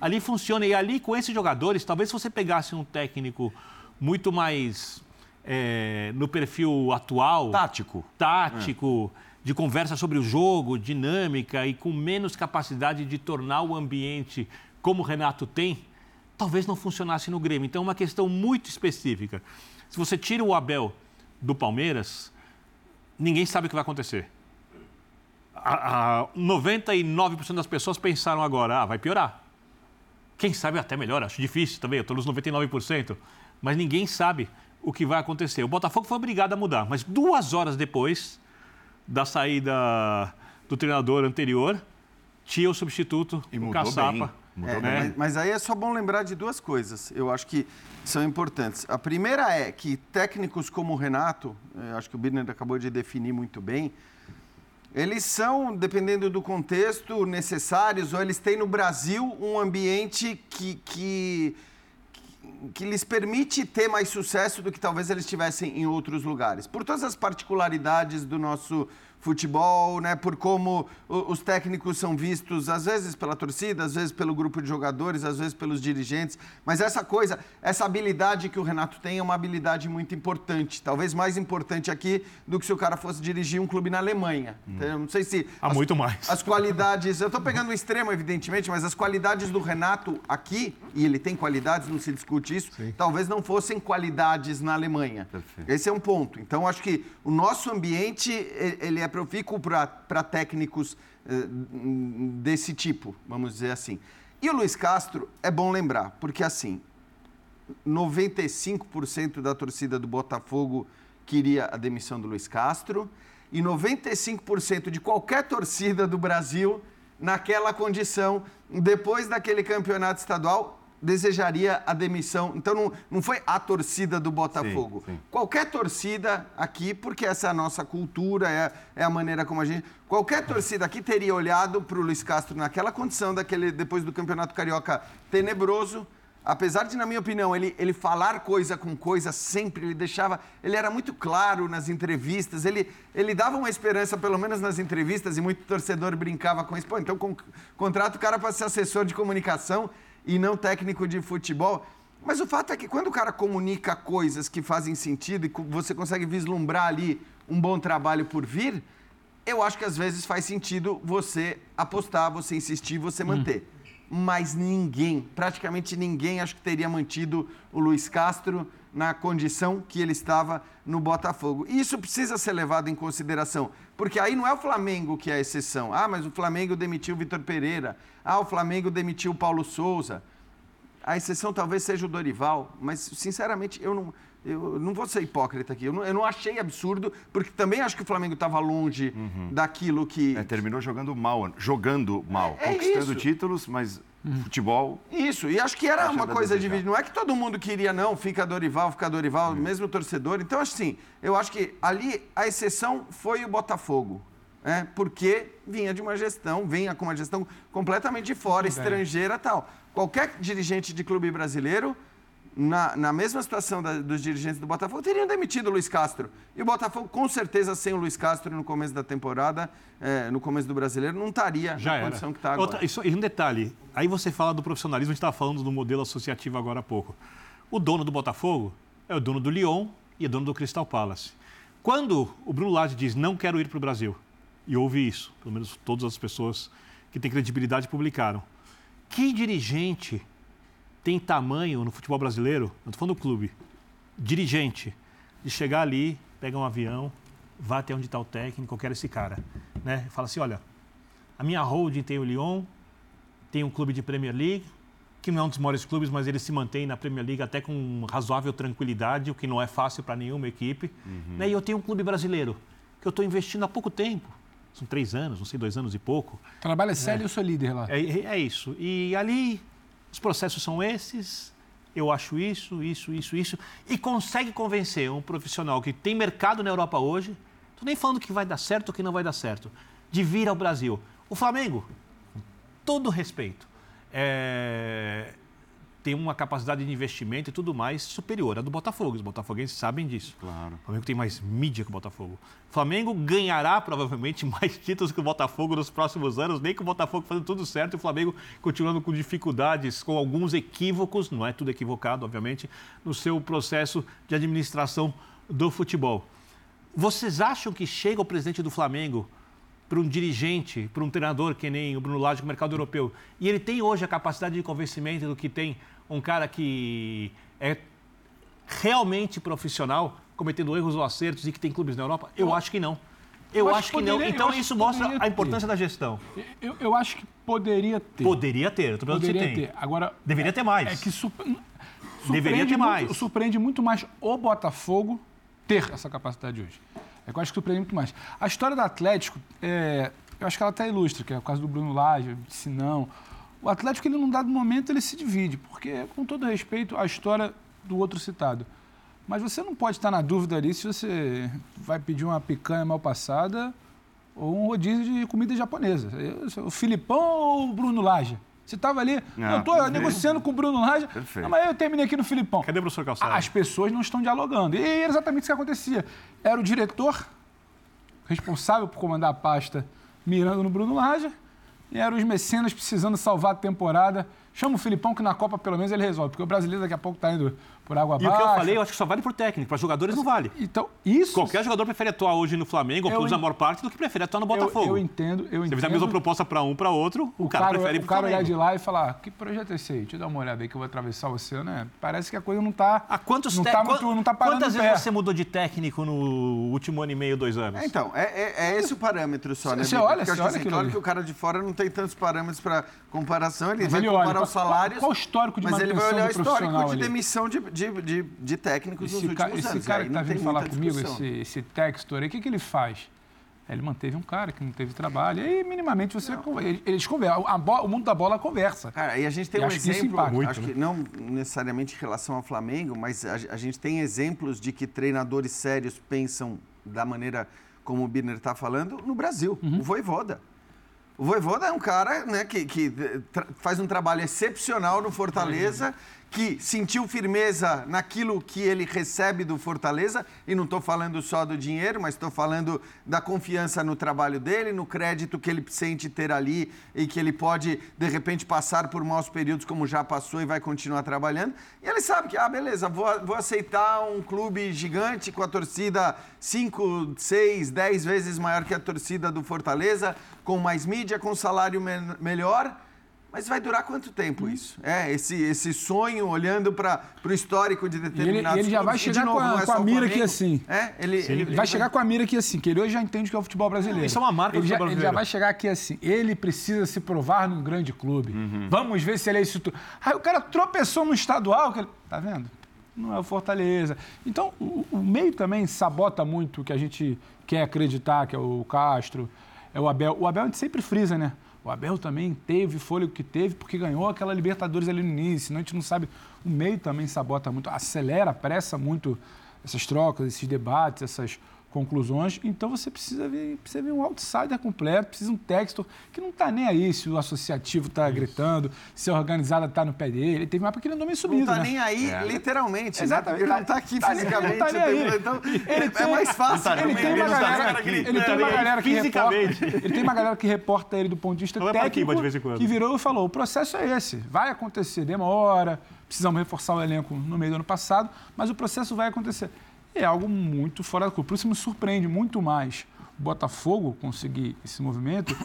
ali funciona. E ali, com esses jogadores, talvez se você pegasse um técnico muito mais é, no perfil atual. Tático. Tático, é. De conversa sobre o jogo, dinâmica e com menos capacidade de tornar o ambiente como o Renato tem, talvez não funcionasse no Grêmio. Então é uma questão muito específica. Se você tira o Abel do Palmeiras, ninguém sabe o que vai acontecer. A, a 99% das pessoas pensaram agora, ah, vai piorar. Quem sabe até melhor, acho difícil também, eu estou nos 99% mas ninguém sabe o que vai acontecer. O Botafogo foi obrigado a mudar, mas duas horas depois da saída do treinador anterior, tinha o substituto, e o Caçapa. É, né? mas, mas, aí é só bom lembrar de duas coisas, eu acho que são importantes. A primeira é que técnicos como o Renato, acho que o Birner acabou de definir muito bem, eles são, dependendo do contexto, necessários, ou eles têm no Brasil um ambiente que, que que lhes permite ter mais sucesso do que talvez eles tivessem em outros lugares. Por todas as particularidades do nosso futebol, né, por como os técnicos são vistos, às vezes pela torcida, às vezes pelo grupo de jogadores, às vezes pelos dirigentes. Mas essa coisa, essa habilidade que o Renato tem é uma habilidade muito importante, talvez mais importante aqui do que se o cara fosse dirigir um clube na Alemanha. Hum. Não sei se. Há as, muito mais. As qualidades. Eu estou pegando o extremo, evidentemente, mas as qualidades do Renato aqui, e ele tem qualidades, não se discute isso, Sim. talvez não fossem qualidades na Alemanha. Perfeito. Esse é um ponto. Então, acho que o nosso ambiente, ele é profícuo para técnicos eh, desse tipo, vamos dizer assim. E o Luiz Castro é bom lembrar, porque assim, 95% da torcida do Botafogo queria a demissão do Luiz Castro e 95% de qualquer torcida do Brasil naquela condição, depois daquele campeonato estadual, desejaria a demissão. Então não, não foi a torcida do Botafogo. Sim, sim. Qualquer torcida aqui, porque essa é a nossa cultura, é, é a maneira como a gente. Qualquer torcida aqui teria olhado para o Luiz Castro naquela condição, daquele, depois do Campeonato Carioca tenebroso. Apesar de, na minha opinião, ele, ele falar coisa com coisa sempre, ele deixava. Ele era muito claro nas entrevistas, ele, ele dava uma esperança, pelo menos nas entrevistas, e muito torcedor brincava com isso. Pô, então com, contrata o cara para ser assessor de comunicação e não técnico de futebol. Mas o fato é que quando o cara comunica coisas que fazem sentido e você consegue vislumbrar ali um bom trabalho por vir, eu acho que às vezes faz sentido você apostar, você insistir, você manter. Hum. Mas ninguém, praticamente ninguém, acho que teria mantido o Luiz Castro na condição que ele estava no Botafogo. E isso precisa ser levado em consideração, porque aí não é o Flamengo que é a exceção. Ah, mas o Flamengo demitiu o Vitor Pereira. Ah, o Flamengo demitiu o Paulo Souza. A exceção talvez seja o Dorival, mas sinceramente eu não, eu não vou ser hipócrita aqui. Eu não, eu não achei absurdo, porque também acho que o Flamengo estava longe uhum. daquilo que. É, terminou jogando mal, jogando mal, é, é conquistando isso. títulos, mas. Futebol. Isso, e acho que era uma coisa dividida. Não é que todo mundo queria, não, fica Dorival, fica Dorival, uhum. mesmo torcedor. Então, assim, eu acho que ali a exceção foi o Botafogo. É, porque vinha de uma gestão, vinha com uma gestão completamente de fora, estrangeira tal. Qualquer dirigente de clube brasileiro, na, na mesma situação da, dos dirigentes do Botafogo, teriam demitido o Luiz Castro. E o Botafogo, com certeza, sem o Luiz Castro no começo da temporada, é, no começo do brasileiro, não estaria Já na era. condição que está agora. Outra, isso, e um detalhe, aí você fala do profissionalismo, a gente estava falando do modelo associativo agora há pouco. O dono do Botafogo é o dono do Lyon e é dono do Crystal Palace. Quando o Bruno Lage diz não quero ir para o Brasil, e houve isso, pelo menos todas as pessoas que têm credibilidade publicaram. Que dirigente tem tamanho no futebol brasileiro, não estou falando do clube, dirigente, de chegar ali, pegar um avião, vá até onde está o técnico, eu quero esse cara. Né? Fala assim, olha, a minha holding tem o Lyon, tem um clube de Premier League, que não é um dos maiores clubes, mas ele se mantém na Premier League até com razoável tranquilidade, o que não é fácil para nenhuma equipe. Uhum. Né? E eu tenho um clube brasileiro, que eu estou investindo há pouco tempo. São três anos, não sei, dois anos e pouco. Trabalho é sério e eu sou líder lá. É, é, é isso. E ali os processos são esses, eu acho isso, isso, isso, isso, e consegue convencer um profissional que tem mercado na Europa hoje, estou nem falando que vai dar certo ou que não vai dar certo, de vir ao Brasil. O Flamengo, todo respeito, é, tem uma capacidade de investimento e tudo mais superior à do Botafogo. Os botafoguenses sabem disso. Claro. O Flamengo tem mais mídia que o Botafogo. O Flamengo ganhará provavelmente mais títulos que o Botafogo nos próximos anos, nem que o Botafogo fazendo tudo certo e o Flamengo continuando com dificuldades, com alguns equívocos, não é tudo equivocado, obviamente, no seu processo de administração do futebol. Vocês acham que chega o presidente do Flamengo para um dirigente, para um treinador que nem o Bruno Lage no mercado europeu, e ele tem hoje a capacidade de convencimento do que tem um cara que é realmente profissional, cometendo erros ou acertos e que tem clubes na Europa? Eu acho que não. Eu, eu acho, que, poderia, não. Então isso mostra a importância ter. da gestão. Eu, eu, acho que poderia ter. Poderia ter. Estou poderia se tem. ter. Agora deveria é, ter mais. É que super, deveria ter mais. Muito, surpreende muito mais o Botafogo ter essa capacidide hoje. É eu acho que surpreende muito mais. A história do Atlético, é, eu acho que ela até ilustra, que é o caso do Bruno Lage, se não. O Atlético, ele, num dado momento, ele se divide, porque, com todo respeito à história do outro citado. Mas você não pode estar na dúvida ali se você vai pedir uma picanha mal passada ou um rodízio de comida japonesa. O Filipão ou o Bruno Lage? Você estava ali, não, eu estou negociando com o Bruno Lage, não, mas eu terminei aqui no Filipão. Cadê o professor Calçado? As pessoas não estão dialogando. E era exatamente isso que acontecia. Era o diretor responsável por comandar a pasta mirando no Bruno Lage, e eram os mecenas precisando salvar a temporada. Chama o Filipão que na Copa pelo menos ele resolve, porque o brasileiro daqui a pouco está indo por água abaixo. E o que eu falei, eu acho que só vale por técnico, para jogadores não vale. Então, isso... Qualquer jogador prefere atuar hoje no Flamengo, ou pelo a maior parte, do que prefere atuar no Botafogo. Eu, eu entendo, eu entendo. Se fizer a mesma proposta para um, para outro, o, o cara, cara, prefere ir pro O cara olhar de lá e falar, ah, que projeto é esse aí? Deixa eu dar uma olhada aí que eu vou atravessar o oceano, né? Parece que a coisa não está... Há quantos não, tá muito, não tá parando Quantas vezes você mudou de técnico no último ano e meio, dois anos? É, então, é, é, é esse o parâmetro só, né? Você olha, você olha assim, Claro que o cara de fora não tem tantos parâmetros para comparação, ele mas vai ele comparar olha, os salários... Qual, qual o histórico de Mas ele vai olhar o histórico de demissão de, de, de técnicos esse nos últimos esse anos. cara que está vindo falar comigo, esse, esse Textor aí, o que, que ele faz? Ele manteve um cara que não teve trabalho. E aí, minimamente, você eles conversam. o mundo da bola conversa. Cara, e a gente tem e um exemplo, que muito, acho né? que não necessariamente em relação ao Flamengo, mas a, a, gente tem exemplos de que treinadores sérios pensam da maneira como o Birner está falando no Brasil. Uhum. O Voivoda. O Voivoda é um cara né, que, que faz um trabalho excepcional no Fortaleza. Uhum que sentiu firmeza naquilo que ele recebe do Fortaleza, e não estou falando só do dinheiro, mas estou falando da confiança no trabalho dele, no crédito que ele sente ter ali e que ele pode, de repente, passar por maus períodos como já passou e vai continuar trabalhando. E ele sabe que, ah, beleza, vou, vou aceitar um clube gigante com a torcida 5, 6, 10 vezes maior que a torcida do Fortaleza, com mais mídia, com salário me melhor Mas vai durar quanto tempo isso? É, esse, esse sonho olhando para o histórico de determinados E ele, ele já vai chegar novo, com a, é com a mira aqui assim. É, ele, Ele, vai chegar com a mira aqui assim, que ele hoje já entende o que é o futebol brasileiro. Isso é uma marca do ele já, futebol ele já brasileiro. vai chegar aqui assim, ele precisa se provar num grande clube. Vamos ver se ele é isso tudo. Aí o cara tropeçou no estadual, que ele- tá vendo? Não é o Fortaleza. Então, o, o meio também sabota muito o que a gente quer acreditar, que é o Castro, é o Abel. O Abel a gente sempre frisa, né? O Abel também teve fôlego que teve porque ganhou aquela Libertadores ali no início. Senão a gente não sabe. O meio também sabota muito, acelera, apressa muito essas trocas, esses debates, essas conclusões. Então você precisa ver, precisa ver um outsider completo, precisa um texto que não está nem aí se o associativo está gritando, se a organizada está no pé dele. Ele teve uma época que ele andou meio Não subido. está né? nem aí, É. literalmente. né? Exatamente. Ele não está aqui Tá fisicamente. não tá nem aí. Então, Ele é tem- mais fácil. tá Ele tem uma não tá galera, ele tem uma Tá galera que reporta, ele tem uma galera que reporta ele do ponto de vista Não pra técnico, Kiba de vez em quando. que virou e falou, o processo é esse, vai acontecer, demora, precisamos reforçar o elenco no meio do ano passado, mas o processo vai acontecer. É algo muito fora da curva. Por isso me surpreende muito mais o Botafogo conseguir esse movimento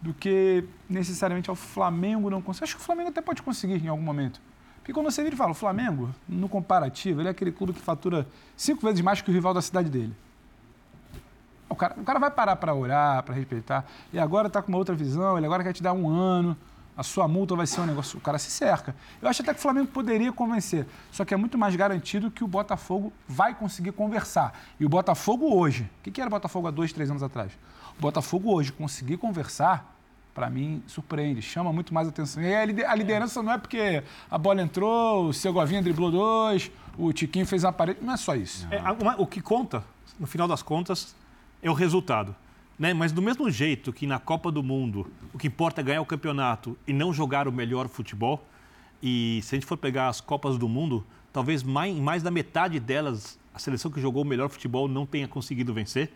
do que necessariamente ao Flamengo não conseguir. Acho que o Flamengo até pode conseguir em algum momento. Porque quando você vira e fala, o Flamengo, no comparativo, ele é aquele clube que fatura cinco vezes mais que o rival da cidade dele. O cara, o cara vai parar para orar, para respeitar. E agora está com uma outra visão, ele agora quer te dar um ano, a sua multa vai ser um negócio. O cara se cerca. Eu acho até que o Flamengo poderia convencer. Só que é muito mais garantido que o Botafogo vai conseguir conversar. E o Botafogo hoje, o que, era o Botafogo há dois, três anos atrás? O Botafogo hoje conseguir conversar, para mim, surpreende, chama muito mais atenção. E a lide- a liderança não é porque a bola entrou, o Segovinha driblou dois, o Tiquinho fez uma parede. Não é só isso. É, o que conta, no final das contas, é o resultado. Né? Mas do mesmo jeito que na Copa do Mundo o que importa é ganhar o campeonato e não jogar o melhor futebol, e se a gente for pegar as Copas do Mundo, talvez mais, mais da metade delas, a seleção que jogou o melhor futebol não tenha conseguido vencer,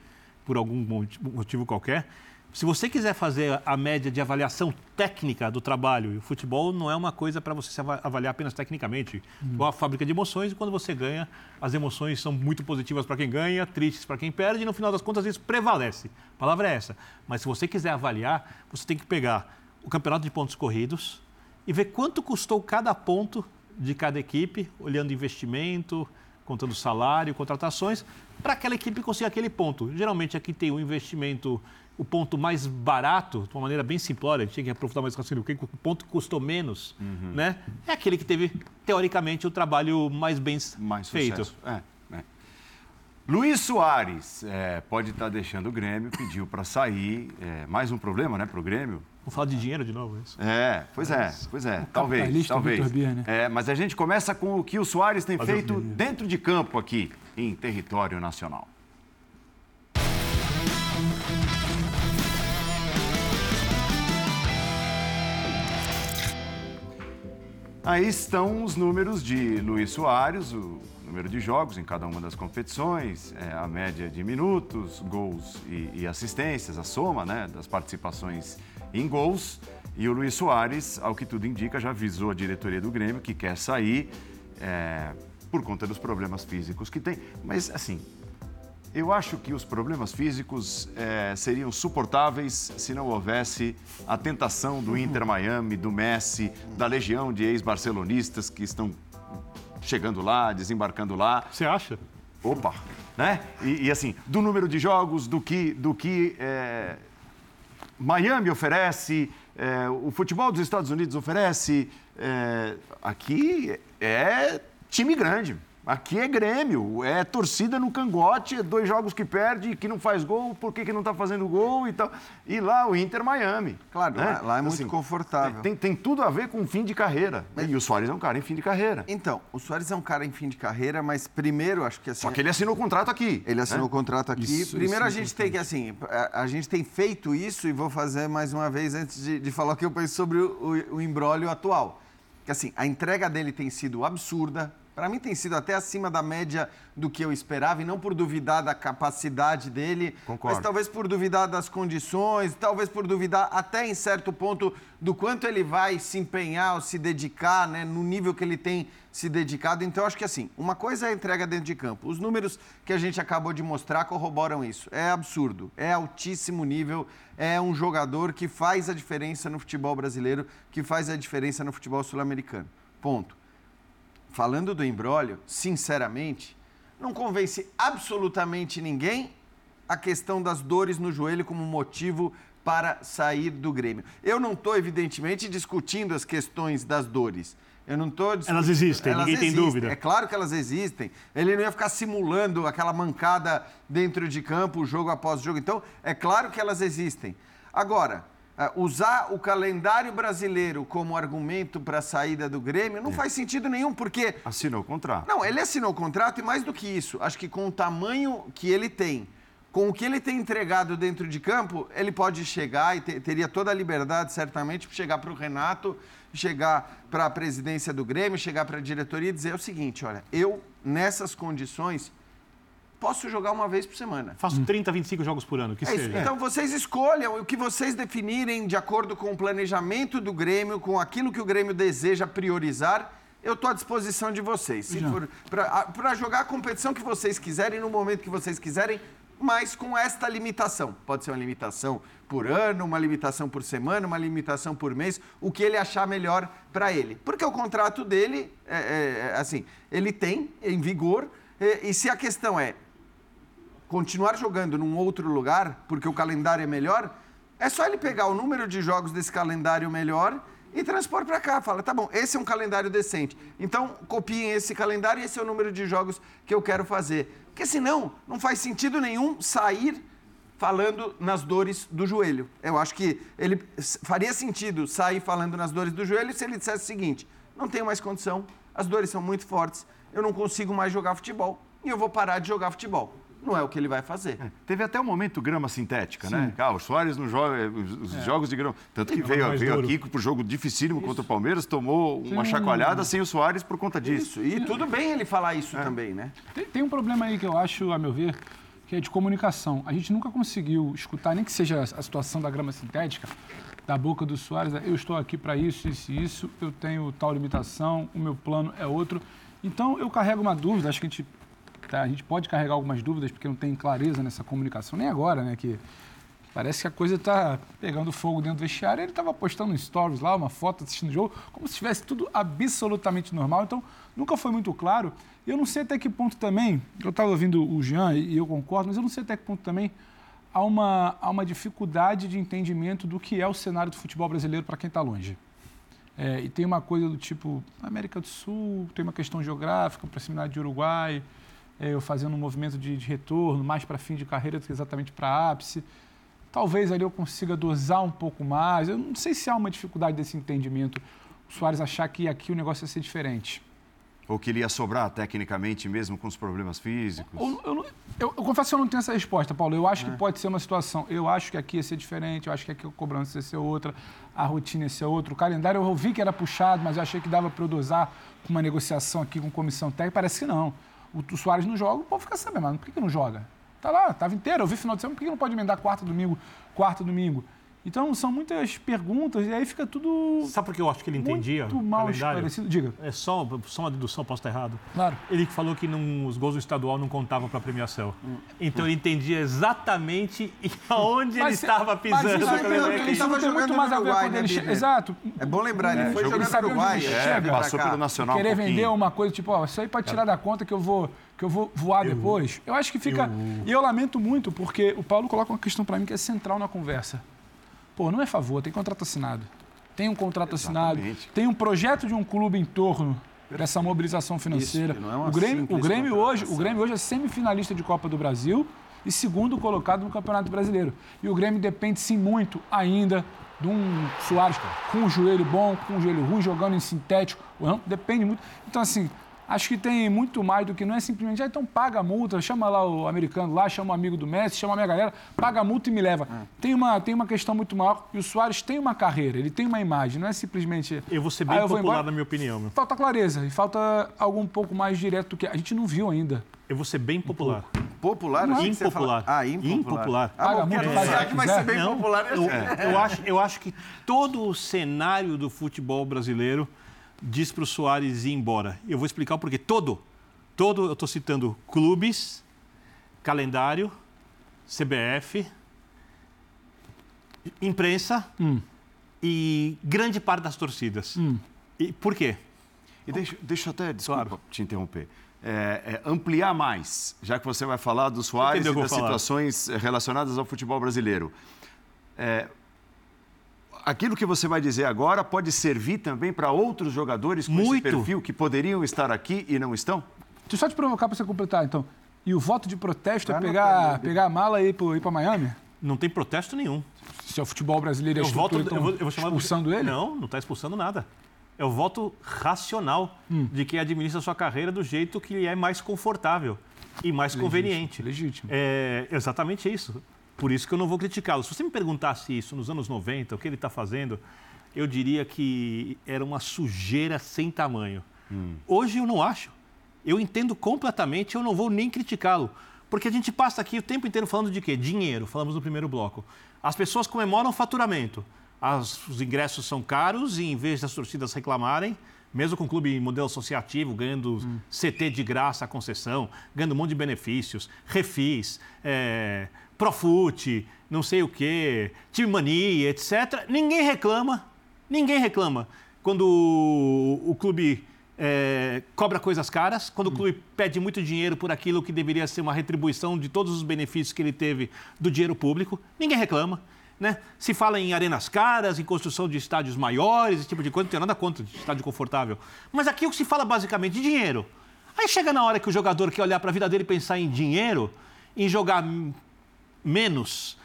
por algum moti- motivo qualquer. Se você quiser fazer a média de avaliação técnica do trabalho, e o futebol não é uma coisa para você se ava- avaliar apenas tecnicamente. É uma fábrica de emoções e quando você ganha, as emoções são muito positivas para quem ganha, tristes para quem perde e no final das contas isso prevalece. A palavra é essa. Mas se você quiser avaliar, você tem que pegar o campeonato de pontos corridos e ver quanto custou cada ponto de cada equipe, olhando investimento, contando salário, contratações, para aquela equipe conseguir aquele ponto. Geralmente aqui tem o investimento, o ponto mais barato, de uma maneira bem simplória, a gente tem que aprofundar mais o raciocínio, o que- o ponto que custou menos, né? É aquele que teve, teoricamente, o trabalho mais bem Mais feito. É, é. Luiz Soares é, pode estar deixando o Grêmio, pediu para sair. É, mais um problema, né, para o Grêmio? Vamos falar de dinheiro de novo, é isso? É, pois é, pois é. Talvez, capitalista talvez. Bier, né? É, mas a gente começa com o que o Soares tem feito dentro de campo aqui, em território nacional. Aí estão os números de Luiz Soares, o número de jogos em cada uma das competições, é, a média de minutos, gols e, e assistências, a soma né, das participações em gols. E o Luiz Soares, ao que tudo indica, já avisou a diretoria do Grêmio que quer sair é, por conta dos problemas físicos que tem. Mas, assim, eu acho que os problemas físicos eh, seriam suportáveis se não houvesse a tentação do Inter Miami, do Messi, da legião de ex-barcelonistas que estão chegando lá, desembarcando lá. Você acha? Opa! Né? E, e, assim, do número de jogos, do que, do que eh, Miami oferece, eh, o futebol dos Estados Unidos oferece. aqui é time grande. Aqui é Grêmio, é torcida no cangote, é dois jogos que perde, que não faz gol, por que, que não está fazendo gol e tal. E lá o Inter Miami. Claro, lá- lá é muito confortável. Tem, tem tudo a ver com fim de carreira. E o Soares é um cara em fim de carreira. Então, o Soares é um cara em fim de carreira, mas primeiro, acho que assim... Só que ele assinou o contrato aqui. Ele assinou né? o contrato aqui. Isso, Primeiro isso a é gente tem que, assim, a, a gente tem feito isso e vou fazer mais uma vez antes de, de falar o que eu penso sobre o, o, o imbróglio atual. Que assim, a entrega dele tem sido absurda, Para mim tem sido até acima da média do que eu esperava, e não por duvidar da capacidade dele, Concordo. mas talvez por duvidar das condições, talvez por duvidar até em certo ponto do quanto ele vai se empenhar ou se dedicar, né, no nível que ele tem se dedicado. Então, acho que assim, uma coisa é a entrega dentro de campo. Os números que a gente acabou de mostrar corroboram isso. É absurdo, é altíssimo nível, é um jogador que faz a diferença no futebol brasileiro, que faz a diferença no futebol sul-americano. Ponto. Falando do embrólio, sinceramente, não convence absolutamente ninguém a questão das dores no joelho como motivo para sair do Grêmio. Eu não estou, evidentemente, discutindo as questões das dores. Eu não estou Elas existem, ninguém tem dúvida. É claro que elas existem. Ele não ia ficar simulando aquela mancada dentro de campo, jogo após jogo. Então, é claro que elas existem. Agora, usar o calendário brasileiro como argumento para a saída do Grêmio não faz sentido nenhum, porque Assinou o contrato. não, ele assinou o contrato e mais do que isso, acho que com o tamanho que ele tem, com o que ele tem entregado dentro de campo, ele pode chegar e te- teria toda a liberdade, certamente, para chegar para o Renato, chegar para a presidência do Grêmio, chegar para a diretoria e dizer o seguinte: olha, eu, nessas condições, posso jogar uma vez por semana. Faço 30, 25 jogos por ano, que É seja. Então vocês escolham o que vocês definirem de acordo com o planejamento do Grêmio, com aquilo que o Grêmio deseja priorizar. Eu estou à disposição de vocês. Para jogar a competição que vocês quiserem, no momento que vocês quiserem, mas com esta limitação. Pode ser uma limitação por ano, uma limitação por semana, uma limitação por mês, o que ele achar melhor para ele. Porque o contrato dele, é, é, é, assim, ele tem em vigor, é, e se a questão é continuar jogando num outro lugar, porque o calendário é melhor, é só ele pegar o número de jogos desse calendário melhor e transpor para cá. Fala, tá bom, esse é um calendário decente. Então, copiem esse calendário e esse é o número de jogos que eu quero fazer. Porque senão, não faz sentido nenhum sair falando nas dores do joelho. Eu acho que ele faria sentido sair falando nas dores do joelho se ele dissesse o seguinte: não tenho mais condição, as dores são muito fortes, eu não consigo mais jogar futebol e eu vou parar de jogar futebol. Não é o que ele vai fazer. Teve até o momento grama sintética, né? Ah, o Soares não joga os, os jogos de grama. Tanto que veio, veio duro. aqui pro jogo dificílimo contra o Palmeiras, tomou uma chacoalhada sem o Soares por conta disso. Isso, e tudo bem ele falar isso também, né? Tem, tem um problema aí que eu acho, a meu ver, que é de comunicação. A gente nunca conseguiu escutar, nem que seja a situação da grama sintética, da boca do Soares, né? eu estou aqui para isso, isso e isso, eu tenho tal limitação, o meu plano é outro. Então, eu carrego uma dúvida, acho que a gente, tá, a gente pode carregar algumas dúvidas, porque não tem clareza nessa comunicação, nem agora, né, que parece que a coisa está pegando fogo dentro do vestiário. Ele estava postando um stories lá, uma foto assistindo o jogo, como se estivesse tudo absolutamente normal. Então, nunca foi muito claro. E Eu não sei até que ponto também, eu estava ouvindo o Jean e eu concordo, mas eu não sei até que ponto também há uma, há uma dificuldade de entendimento do que é o cenário do futebol brasileiro para quem está longe. É, e tem uma coisa do tipo, América do Sul, tem uma questão geográfica, proximidade de Uruguai, eu fazendo um movimento de, de retorno, mais para fim de carreira do que exatamente para ápice. Talvez ali eu consiga dosar um pouco mais. Eu não sei se há uma dificuldade desse entendimento. O Soares achar que aqui o negócio ia ser diferente. Ou que ele ia sobrar tecnicamente mesmo com os problemas físicos. Eu, eu, eu- eu confesso que eu não tenho essa resposta, Paulo. Eu acho que pode ser uma situação. Eu acho que aqui ia ser diferente, eu acho que aqui a cobrança ia ser outra, a rotina ia ser outra. O calendário eu ouvi que era puxado, mas eu achei que dava para eu dosar com uma negociação aqui com comissão técnica. Parece que não. O, o Soares não joga, o povo fica sabendo, mas por que, que não joga? Tá lá, tava inteiro. Eu vi final de semana, por que que não pode emendar quarta, domingo, quarta, domingo? Então são muitas perguntas e aí fica tudo Sabe por que eu acho que ele entendia? muito mal esclarecido. Diga, É só, só uma dedução, posso estar errado. claro. Ele que falou que não- os gols do estadual não contavam para premiação. Hum. Então ele entendia exatamente aonde ele Mas- estava mas pisando. isso Não, tem- não, Ele- ele isso tava tem muito jogando mais no a ver Uruguai, quando né, ele che- Bidner? Exato. É bom lembrar, ele foi sabe no Uruguai. ele é, chega. Passou pelo Nacional um querer pouquinho. vender uma coisa, tipo, ó, isso aí para tirar da conta que eu vou que eu vou voar depois. Eu acho que fica. E eu lamento muito, porque o Paulo coloca uma questão para mim que é central na conversa. Pô, não é favor, tem contrato assinado. Tem um contrato assinado, Exatamente. tem um projeto de um clube em torno dessa mobilização financeira. Isso, é o Grêmio, o Grêmio hoje, o. Grêmio hoje é semifinalista de Copa do Brasil e segundo colocado no Campeonato Brasileiro. E o Grêmio depende sim muito ainda de um Soares com um joelho bom, com um joelho ruim, jogando em sintético. não, Depende muito. Então, assim, Acho que tem muito mais do que não é simplesmente, ah, então paga a multa, chama lá o americano lá, chama o amigo do Messi, chama a minha galera, paga a multa e me leva. É. Tem, uma, tem uma questão muito maior e o Soares tem uma carreira, ele tem uma imagem, não é simplesmente. Eu vou ser bem ah, popular na minha opinião. Meu. Falta clareza e falta algo um pouco mais direto do que. A gente não viu ainda. Eu vou ser bem popular. Popular? Não, impopular. Ah, impopular. Impopular. Ah, é, que vai ser bem não, popular. Eu, eu, acho, eu acho que todo o cenário do futebol brasileiro diz para o Soares ir embora. Eu vou explicar o porquê. Todo todo, eu estou citando clubes, calendário, CBF, imprensa hum. e grande parte das torcidas. Hum. E por quê? E deixa, deixa até, desculpa claro. te interromper. É, é, ampliar mais, já que você vai falar do Soares e das situações relacionadas ao futebol brasileiro. É, aquilo que você vai dizer agora pode servir também para outros jogadores com Muito. esse perfil que poderiam estar aqui e não estão? Deixa eu só te provocar para você completar, então. E o voto de protesto é pegar, pegar a mala e ir para Miami? Não tem protesto nenhum. Se é o futebol brasileiro é eu voto, eu vou, eu vou chamar expulsando ele? Não, não está expulsando nada. É o voto racional hum. de quem administra a sua carreira do jeito que lhe é mais confortável e mais legítimo, conveniente. Legítimo. É exatamente isso. Por isso que eu não vou criticá-lo. Se você me perguntasse isso nos anos 90, o que ele está fazendo, eu diria que era uma sujeira sem tamanho. Hum. Hoje eu não acho eu entendo completamente, eu não vou nem criticá-lo. Porque a gente passa aqui o tempo inteiro falando de quê? Dinheiro, falamos no primeiro bloco. As pessoas comemoram o faturamento. As, os ingressos são caros e, em vez das torcidas reclamarem, mesmo com o clube modelo associativo, ganhando hum. CT de graça, a concessão, ganhando um monte de benefícios, refis, é, Profute, não sei o quê, time mania, etc. Ninguém reclama, ninguém reclama. Quando o, o clube é, cobra coisas caras, quando o clube pede muito dinheiro por aquilo que deveria ser uma retribuição de todos os benefícios que ele teve do dinheiro público, ninguém reclama. Né? Se fala em arenas caras, em construção de estádios maiores, esse tipo de coisa, não tem nada contra de estádio confortável. Mas aqui o que se fala basicamente de dinheiro. Aí chega na hora que o jogador quer olhar para a vida dele e pensar em dinheiro, em jogar menos,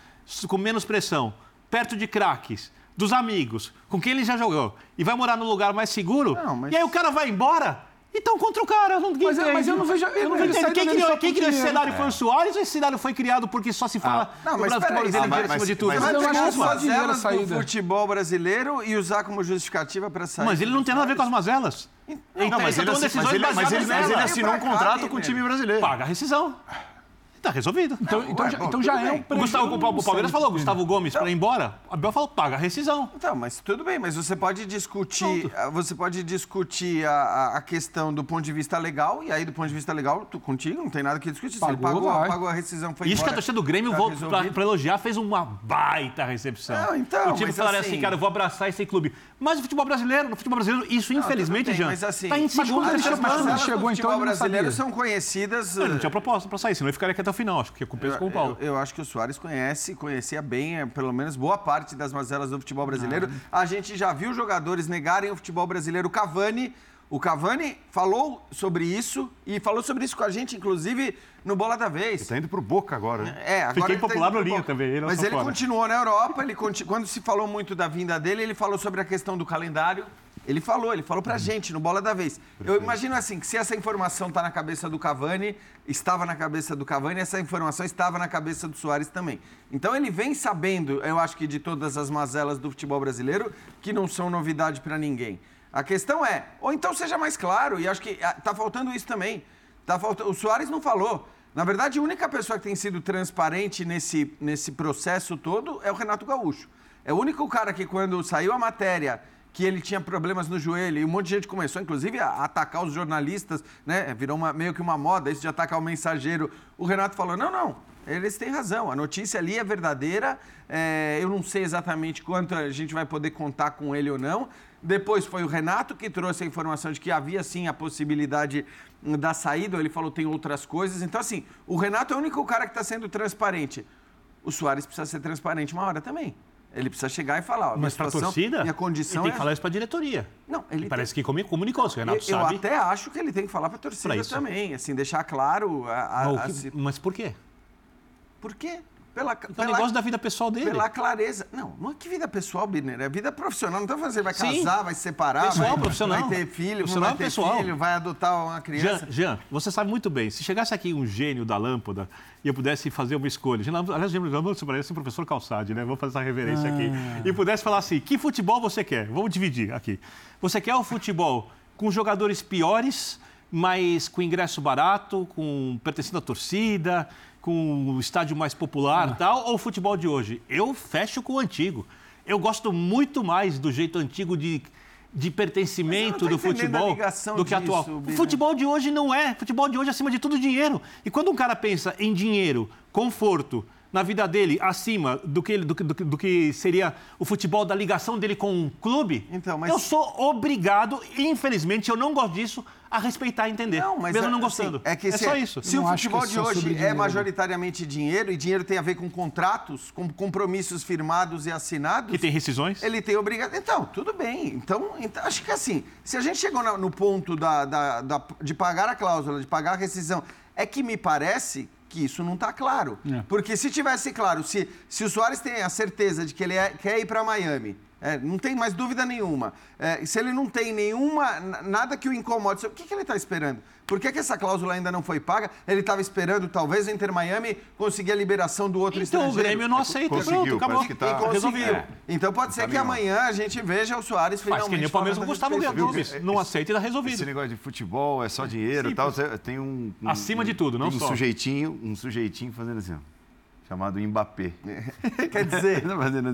com menos pressão, perto de craques, dos amigos, com quem ele já jogou, e vai morar no lugar mais seguro, não, mas... e aí o cara vai embora. Então, contra o cara. Não, mas, eu, mas eu não vejo. Eu não vejo quem criou, quem criou esse cenário é. foi o Soares ou esse cenário foi criado porque só se ah. fala ah, não, mas futebol brasileiro ah, mas, de tudo? Mas, mas, mas não acho mazelas do futebol brasileiro e usar como justificativa para sair. Mas ele não tem nada a ver com as mazelas. Não, não mas, ele, mas, ele, mas, ele, mas ele assinou um contrato com o time brasileiro. Paga a rescisão. Está resolvido. Então, então, já, então já é um o, Gustavo, o Palmeiras falou, Gustavo Gomes, para ir embora. A Abel falou, paga a rescisão. Então, mas tudo bem, mas você pode discutir, Pronto. Ah, você pode discutir a, a, questão do ponto de vista legal, e aí do ponto de vista legal, tu, contigo, não tem nada que discutir. Pagou, ele pagou, pagou a rescisão, foi Isso embora, que a torcida do Grêmio, tá para elogiar, fez uma baita recepção. Não, então, o time falaria assim, assim, cara, eu vou abraçar esse clube. Mas o futebol brasileiro, no futebol brasileiro, isso, não, infelizmente, já está assim, em segundo, plano. Mas chegou, então, futebol brasileiro são conhecidas... Não, não tinha proposta para sair, senão ele ficaria aqui até o final, acho que com com o Paulo. Eu, eu, acho que o Soares conhece, conhecia bem, é, pelo menos boa parte das mazelas do futebol brasileiro. Ah. A gente já viu jogadores negarem o futebol brasileiro. O Cavani, o Cavani falou sobre isso e falou sobre isso com a gente, inclusive, no Bola da Vez. Ele tá indo pro Boca agora, né? É, agora Fiquei popular tá no Linho também. Ele Mas ele fora. continuou na Europa, ele continu... quando se falou muito da vinda dele, ele falou sobre a questão do calendário. Ele falou, ele falou pra uhum. gente no Bola da Vez. Perfeito. Eu imagino assim, que se essa informação está na cabeça do Cavani, estava na cabeça do Cavani, essa informação estava na cabeça do Soares também. Então ele vem sabendo, eu acho que de todas as mazelas do futebol brasileiro, que não são novidade para ninguém. A questão é, ou então seja mais claro, e acho que está ah, faltando isso também. Tá faltando, o Soares não falou. Na verdade, a única pessoa que tem sido transparente nesse, nesse processo todo é o Renato Gaúcho. É o único cara que, quando saiu a matéria que ele tinha problemas no joelho e um monte de gente começou, inclusive, a atacar os jornalistas, né? Virou uma, meio que uma moda isso de atacar o mensageiro. O Renato falou: não, não, eles têm razão, a notícia ali é verdadeira. É, eu não sei exatamente quanto a gente vai poder contar com ele ou não. Depois foi o Renato que trouxe a informação de que havia sim a possibilidade da saída. Ele falou tem outras coisas. Então, assim, o Renato é o único cara que está sendo transparente. O Soares precisa ser transparente uma hora também. Ele precisa chegar e falar. Mas para a torcida, minha condição ele tem que é... falar isso para a diretoria. Não, ele parece tem... que comunicou, se o Renato eu, sabe. Eu até acho que ele tem que falar para a torcida também, assim, deixar claro. A, a, mas, que... mas por quê? Por quê? Pela, Então, pela, negócio da vida pessoal dele. pela clareza. Não, não é que vida pessoal, Birner, é vida profissional. Não falando que você vai Sim. casar, vai se separar, Pessoal, vai, profissional. vai ter filho, Profissional, vai ter pessoal. filho, vai adotar uma criança. Jean, Jean, você sabe muito bem, se chegasse aqui um gênio da lâmpada e eu pudesse fazer uma escolha, aliás, você parece o professor Calçade, né? Vamos fazer essa reverência aqui. E pudesse falar assim, que futebol você quer? Vamos dividir aqui. Você quer o futebol com jogadores piores, mas com ingresso barato, com pertencendo à torcida, com o estádio mais popular tal, ou o futebol de hoje? Eu fecho com o antigo. Eu gosto muito mais do jeito antigo de, de pertencimento do futebol do que disso, atual. O futebol de hoje não é. Futebol de hoje é acima de tudo dinheiro. E quando um cara pensa em dinheiro, conforto na vida dele acima do que, ele- do, que- do que- do que seria o futebol da ligação dele com um clube, Então, mas- eu sou obrigado, infelizmente eu não gosto disso, a respeitar e entender. Não, mas mesmo é, não assim, gostando. é que se, só isso. Se o futebol é de hoje é majoritariamente dinheiro e dinheiro tem a ver com contratos, com compromissos firmados e assinados. Que tem rescisões? Ele tem obrigação. Então, tudo bem. Então, então, acho que assim, se a gente chegou no ponto da, da- da- de pagar a cláusula, de pagar a rescisão, é que me parece que isso não está claro. É. Porque se tivesse claro, se, se o Soares tem a certeza de que ele é- quer ir para Miami, é, não tem mais dúvida nenhuma. É, se ele não tem nenhuma, nada que o incomode, o que, que ele está esperando? Por que, que essa cláusula ainda não foi paga? Ele estava esperando, talvez, o Inter Miami conseguir a liberação do outro Então o estrangeiro. Grêmio não aceita. Conseguiu, Pronto, acabou. que tá- conseguiu. resolvido. Então pode ser que Caminhou. amanhã a gente veja o Soares finalmente. que nem o Palmeiras com o falando a Gustavo. Não aceita e dá resolvido. Esse negócio de futebol é só dinheiro e tal. Tem um, um- Acima de tudo, não um só. sujeitinho, um sujeitinho fazendo assim, ó, chamado Mbappé. Quer dizer,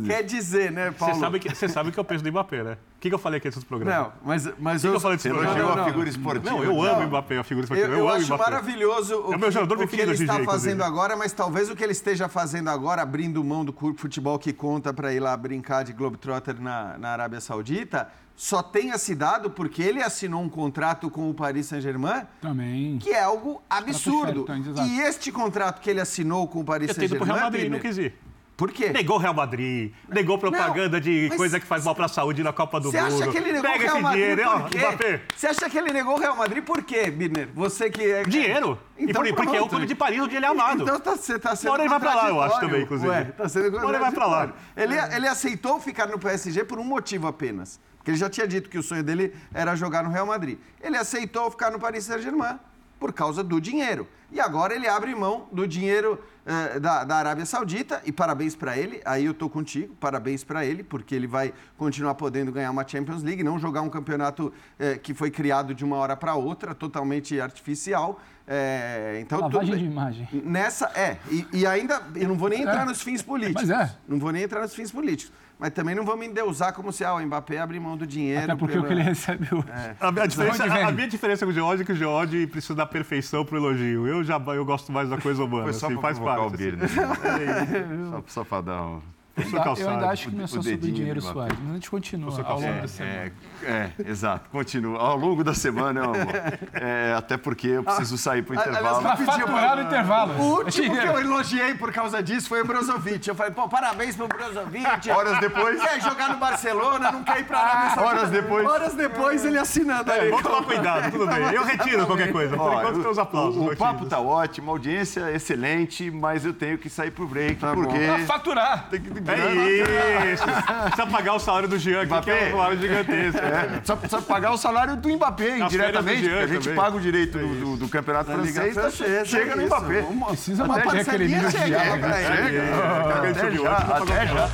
quer dizer, né, Você Paulo? sabe, que, você sabe que eu penso do Mbappé, né? O que, que eu falei aqui nesses programas? Não, mas, mas que eu falei Você desse não programa? não, a não. figura esportiva. Não, eu amo o Mbappé, a figura Eu, esportiva. eu Eu, amo o acho Mbappé. maravilhoso o, É o meu jogador que, o que ele está fazendo inclusive. agora, mas talvez o que ele esteja fazendo agora, abrindo mão do cu- futebol que conta para ir lá brincar de Globetrotter na, na Arábia Saudita, só tenha se dado porque ele assinou um contrato com o Paris Saint-Germain Também. que é algo absurdo. exato. E este contrato que ele assinou com o Paris Eu pro Real Saint-Germain, Madrid, não Birner, quis ir. por quê? Negou o Real Madrid, negou propaganda Não, de coisa que faz mal pra saúde na Copa do Você Mundo. acha que ele negou Pega o Real Madrid dinheiro, por quê? Você acha que ele negou o Real Madrid por quê, Birner? Você que é... Dinheiro. E Então por- porque é o clube de Paris onde ele é amado. Então tá, você tá sendo ele vai pra lá, eu acho, também, inclusive. Ué, tá sendo vai pra lá. Ele, ele aceitou ficar no PSG por um motivo apenas. Porque ele já tinha dito que o sonho dele era jogar no Real Madrid. Ele aceitou ficar no Paris Saint-Germain por causa do dinheiro. E agora ele abre mão do dinheiro eh, da, da Arábia Saudita. E parabéns para ele. Aí eu tô contigo. Parabéns para ele, porque ele vai continuar podendo ganhar uma Champions League, não jogar um campeonato eh, que foi criado de uma hora para outra, totalmente artificial. Eh, então, Lavagem tudo de imagem. Nessa, é. E, e ainda, eu não vou nem entrar É. nos fins políticos. Mas é. Não vou nem entrar nos fins políticos. Mas também não vamos endeusar como se ah, o Mbappé abre mão do dinheiro. Até porque o pela- que ele recebe hoje. A, minha diferença, a, a minha diferença com o George é que o George precisa da perfeição pro elogio. Eu já eu gosto mais da coisa humana. Foi só assim, faz parte. o Birner. Só, só pra dar Eu Calçado. ainda acho que não é o só sobre dedinho dinheiro, Soares. Mas a gente continua ao longo Calçado. da semana. É, é, exato. Continua. Ao longo da semana, meu amor. É, até porque eu preciso sair pro aliás, intervalo. Pra Rapidinho, faturar no intervalo. O último que eu elogiei por causa disso foi o Brozovic. Eu falei, pô, parabéns pro Brozovic. Horas depois... Quer jogar no Barcelona, não quer ir pra Arábia Saudita. Horas depois- Horas depois ele assinando aí. Vamos tomar cuidado, tudo bem. Eu retiro qualquer coisa. Por Ó, enquanto, tem os aplausos. O, o papo tá ótimo, a audiência é excelente, mas eu tenho que sair pro break, Tá porque... Pra faturar. Tem que... É isso. Precisa pagar o salário do Jean aqui, que Mbappé. é um salário gigantesco. É, só precisa pagar o salário do Mbappé As indiretamente, do a gente também. paga o direito do, do- do campeonato Da Liga francês, tá- Francesa, chega no. Mbappé. Precisa uma aquele nível de chega diálogo. pra ele. Chega. Até já, até já.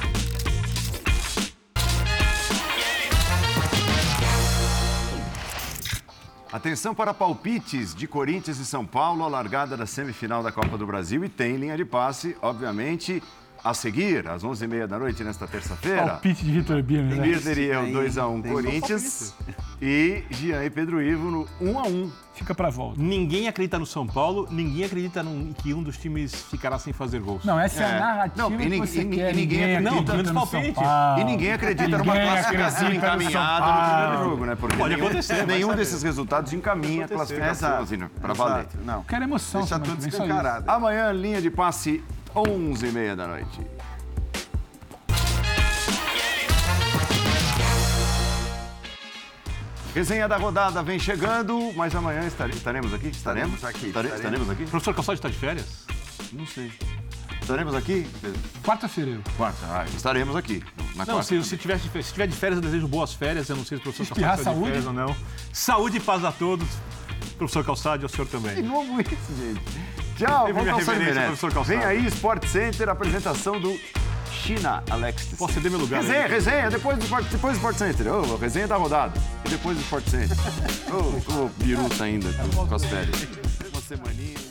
Atenção para palpites de Corinthians e São Paulo, a largada da semifinal da Copa do Brasil e tem linha de passe, obviamente, a seguir, às 11h30 da noite, nesta terça-feira. Palpite de Vitor Birner. né? Líder e eu, Tem- 2x1 tem Corinthians e Jean e Pedro Ivo no 1x1. Fica pra volta. Ninguém acredita no São Paulo, ninguém acredita num- que um dos times ficará sem fazer gols. Não, essa é, É. a narrativa Não, e que ninguém- você e quer. ninguém acredita acredita no no São. Paulo. E ninguém acredita numa Ninguém classificação acredita no encaminhada no Paulo. primeiro jogo, né? Porque Pode nenhum, acontecer, nenhum desses resultados encaminha a classificação, Exato. assim, para valer. Não. Quero emoção. Deixa tudo que vem, só isso. escancarado. Amanhã, linha de passe, 11h30 da noite. Resenha da rodada vem chegando, mas amanhã estare- estaremos aqui? Estaremos? Estaremos aqui, Estare- estaremos. Estaremos aqui? O professor Calçado está de férias? Não sei. Estaremos aqui? Quarta-feira. Quarta. Ah, estaremos aqui. Na Não, quarta. se, se, tiver, de- se tiver de férias, eu desejo boas férias. Eu não sei se o professor Calçade está de saúde? férias ou não. Saúde e paz a todos. Professor Calçade, ao senhor De também. novo isso, gente. Tchau, Teve minha reverência, professor Calçado. Vem aí, Sport Center, apresentação do China Alexis. Posso ceder meu lugar? Resenha, aí? resenha, depois do, Sport- depois do Sport Center. Ô, resenha da rodada. E depois do Sport Center. Ô, oh, biruta ainda, com as férias. Uma semaninha.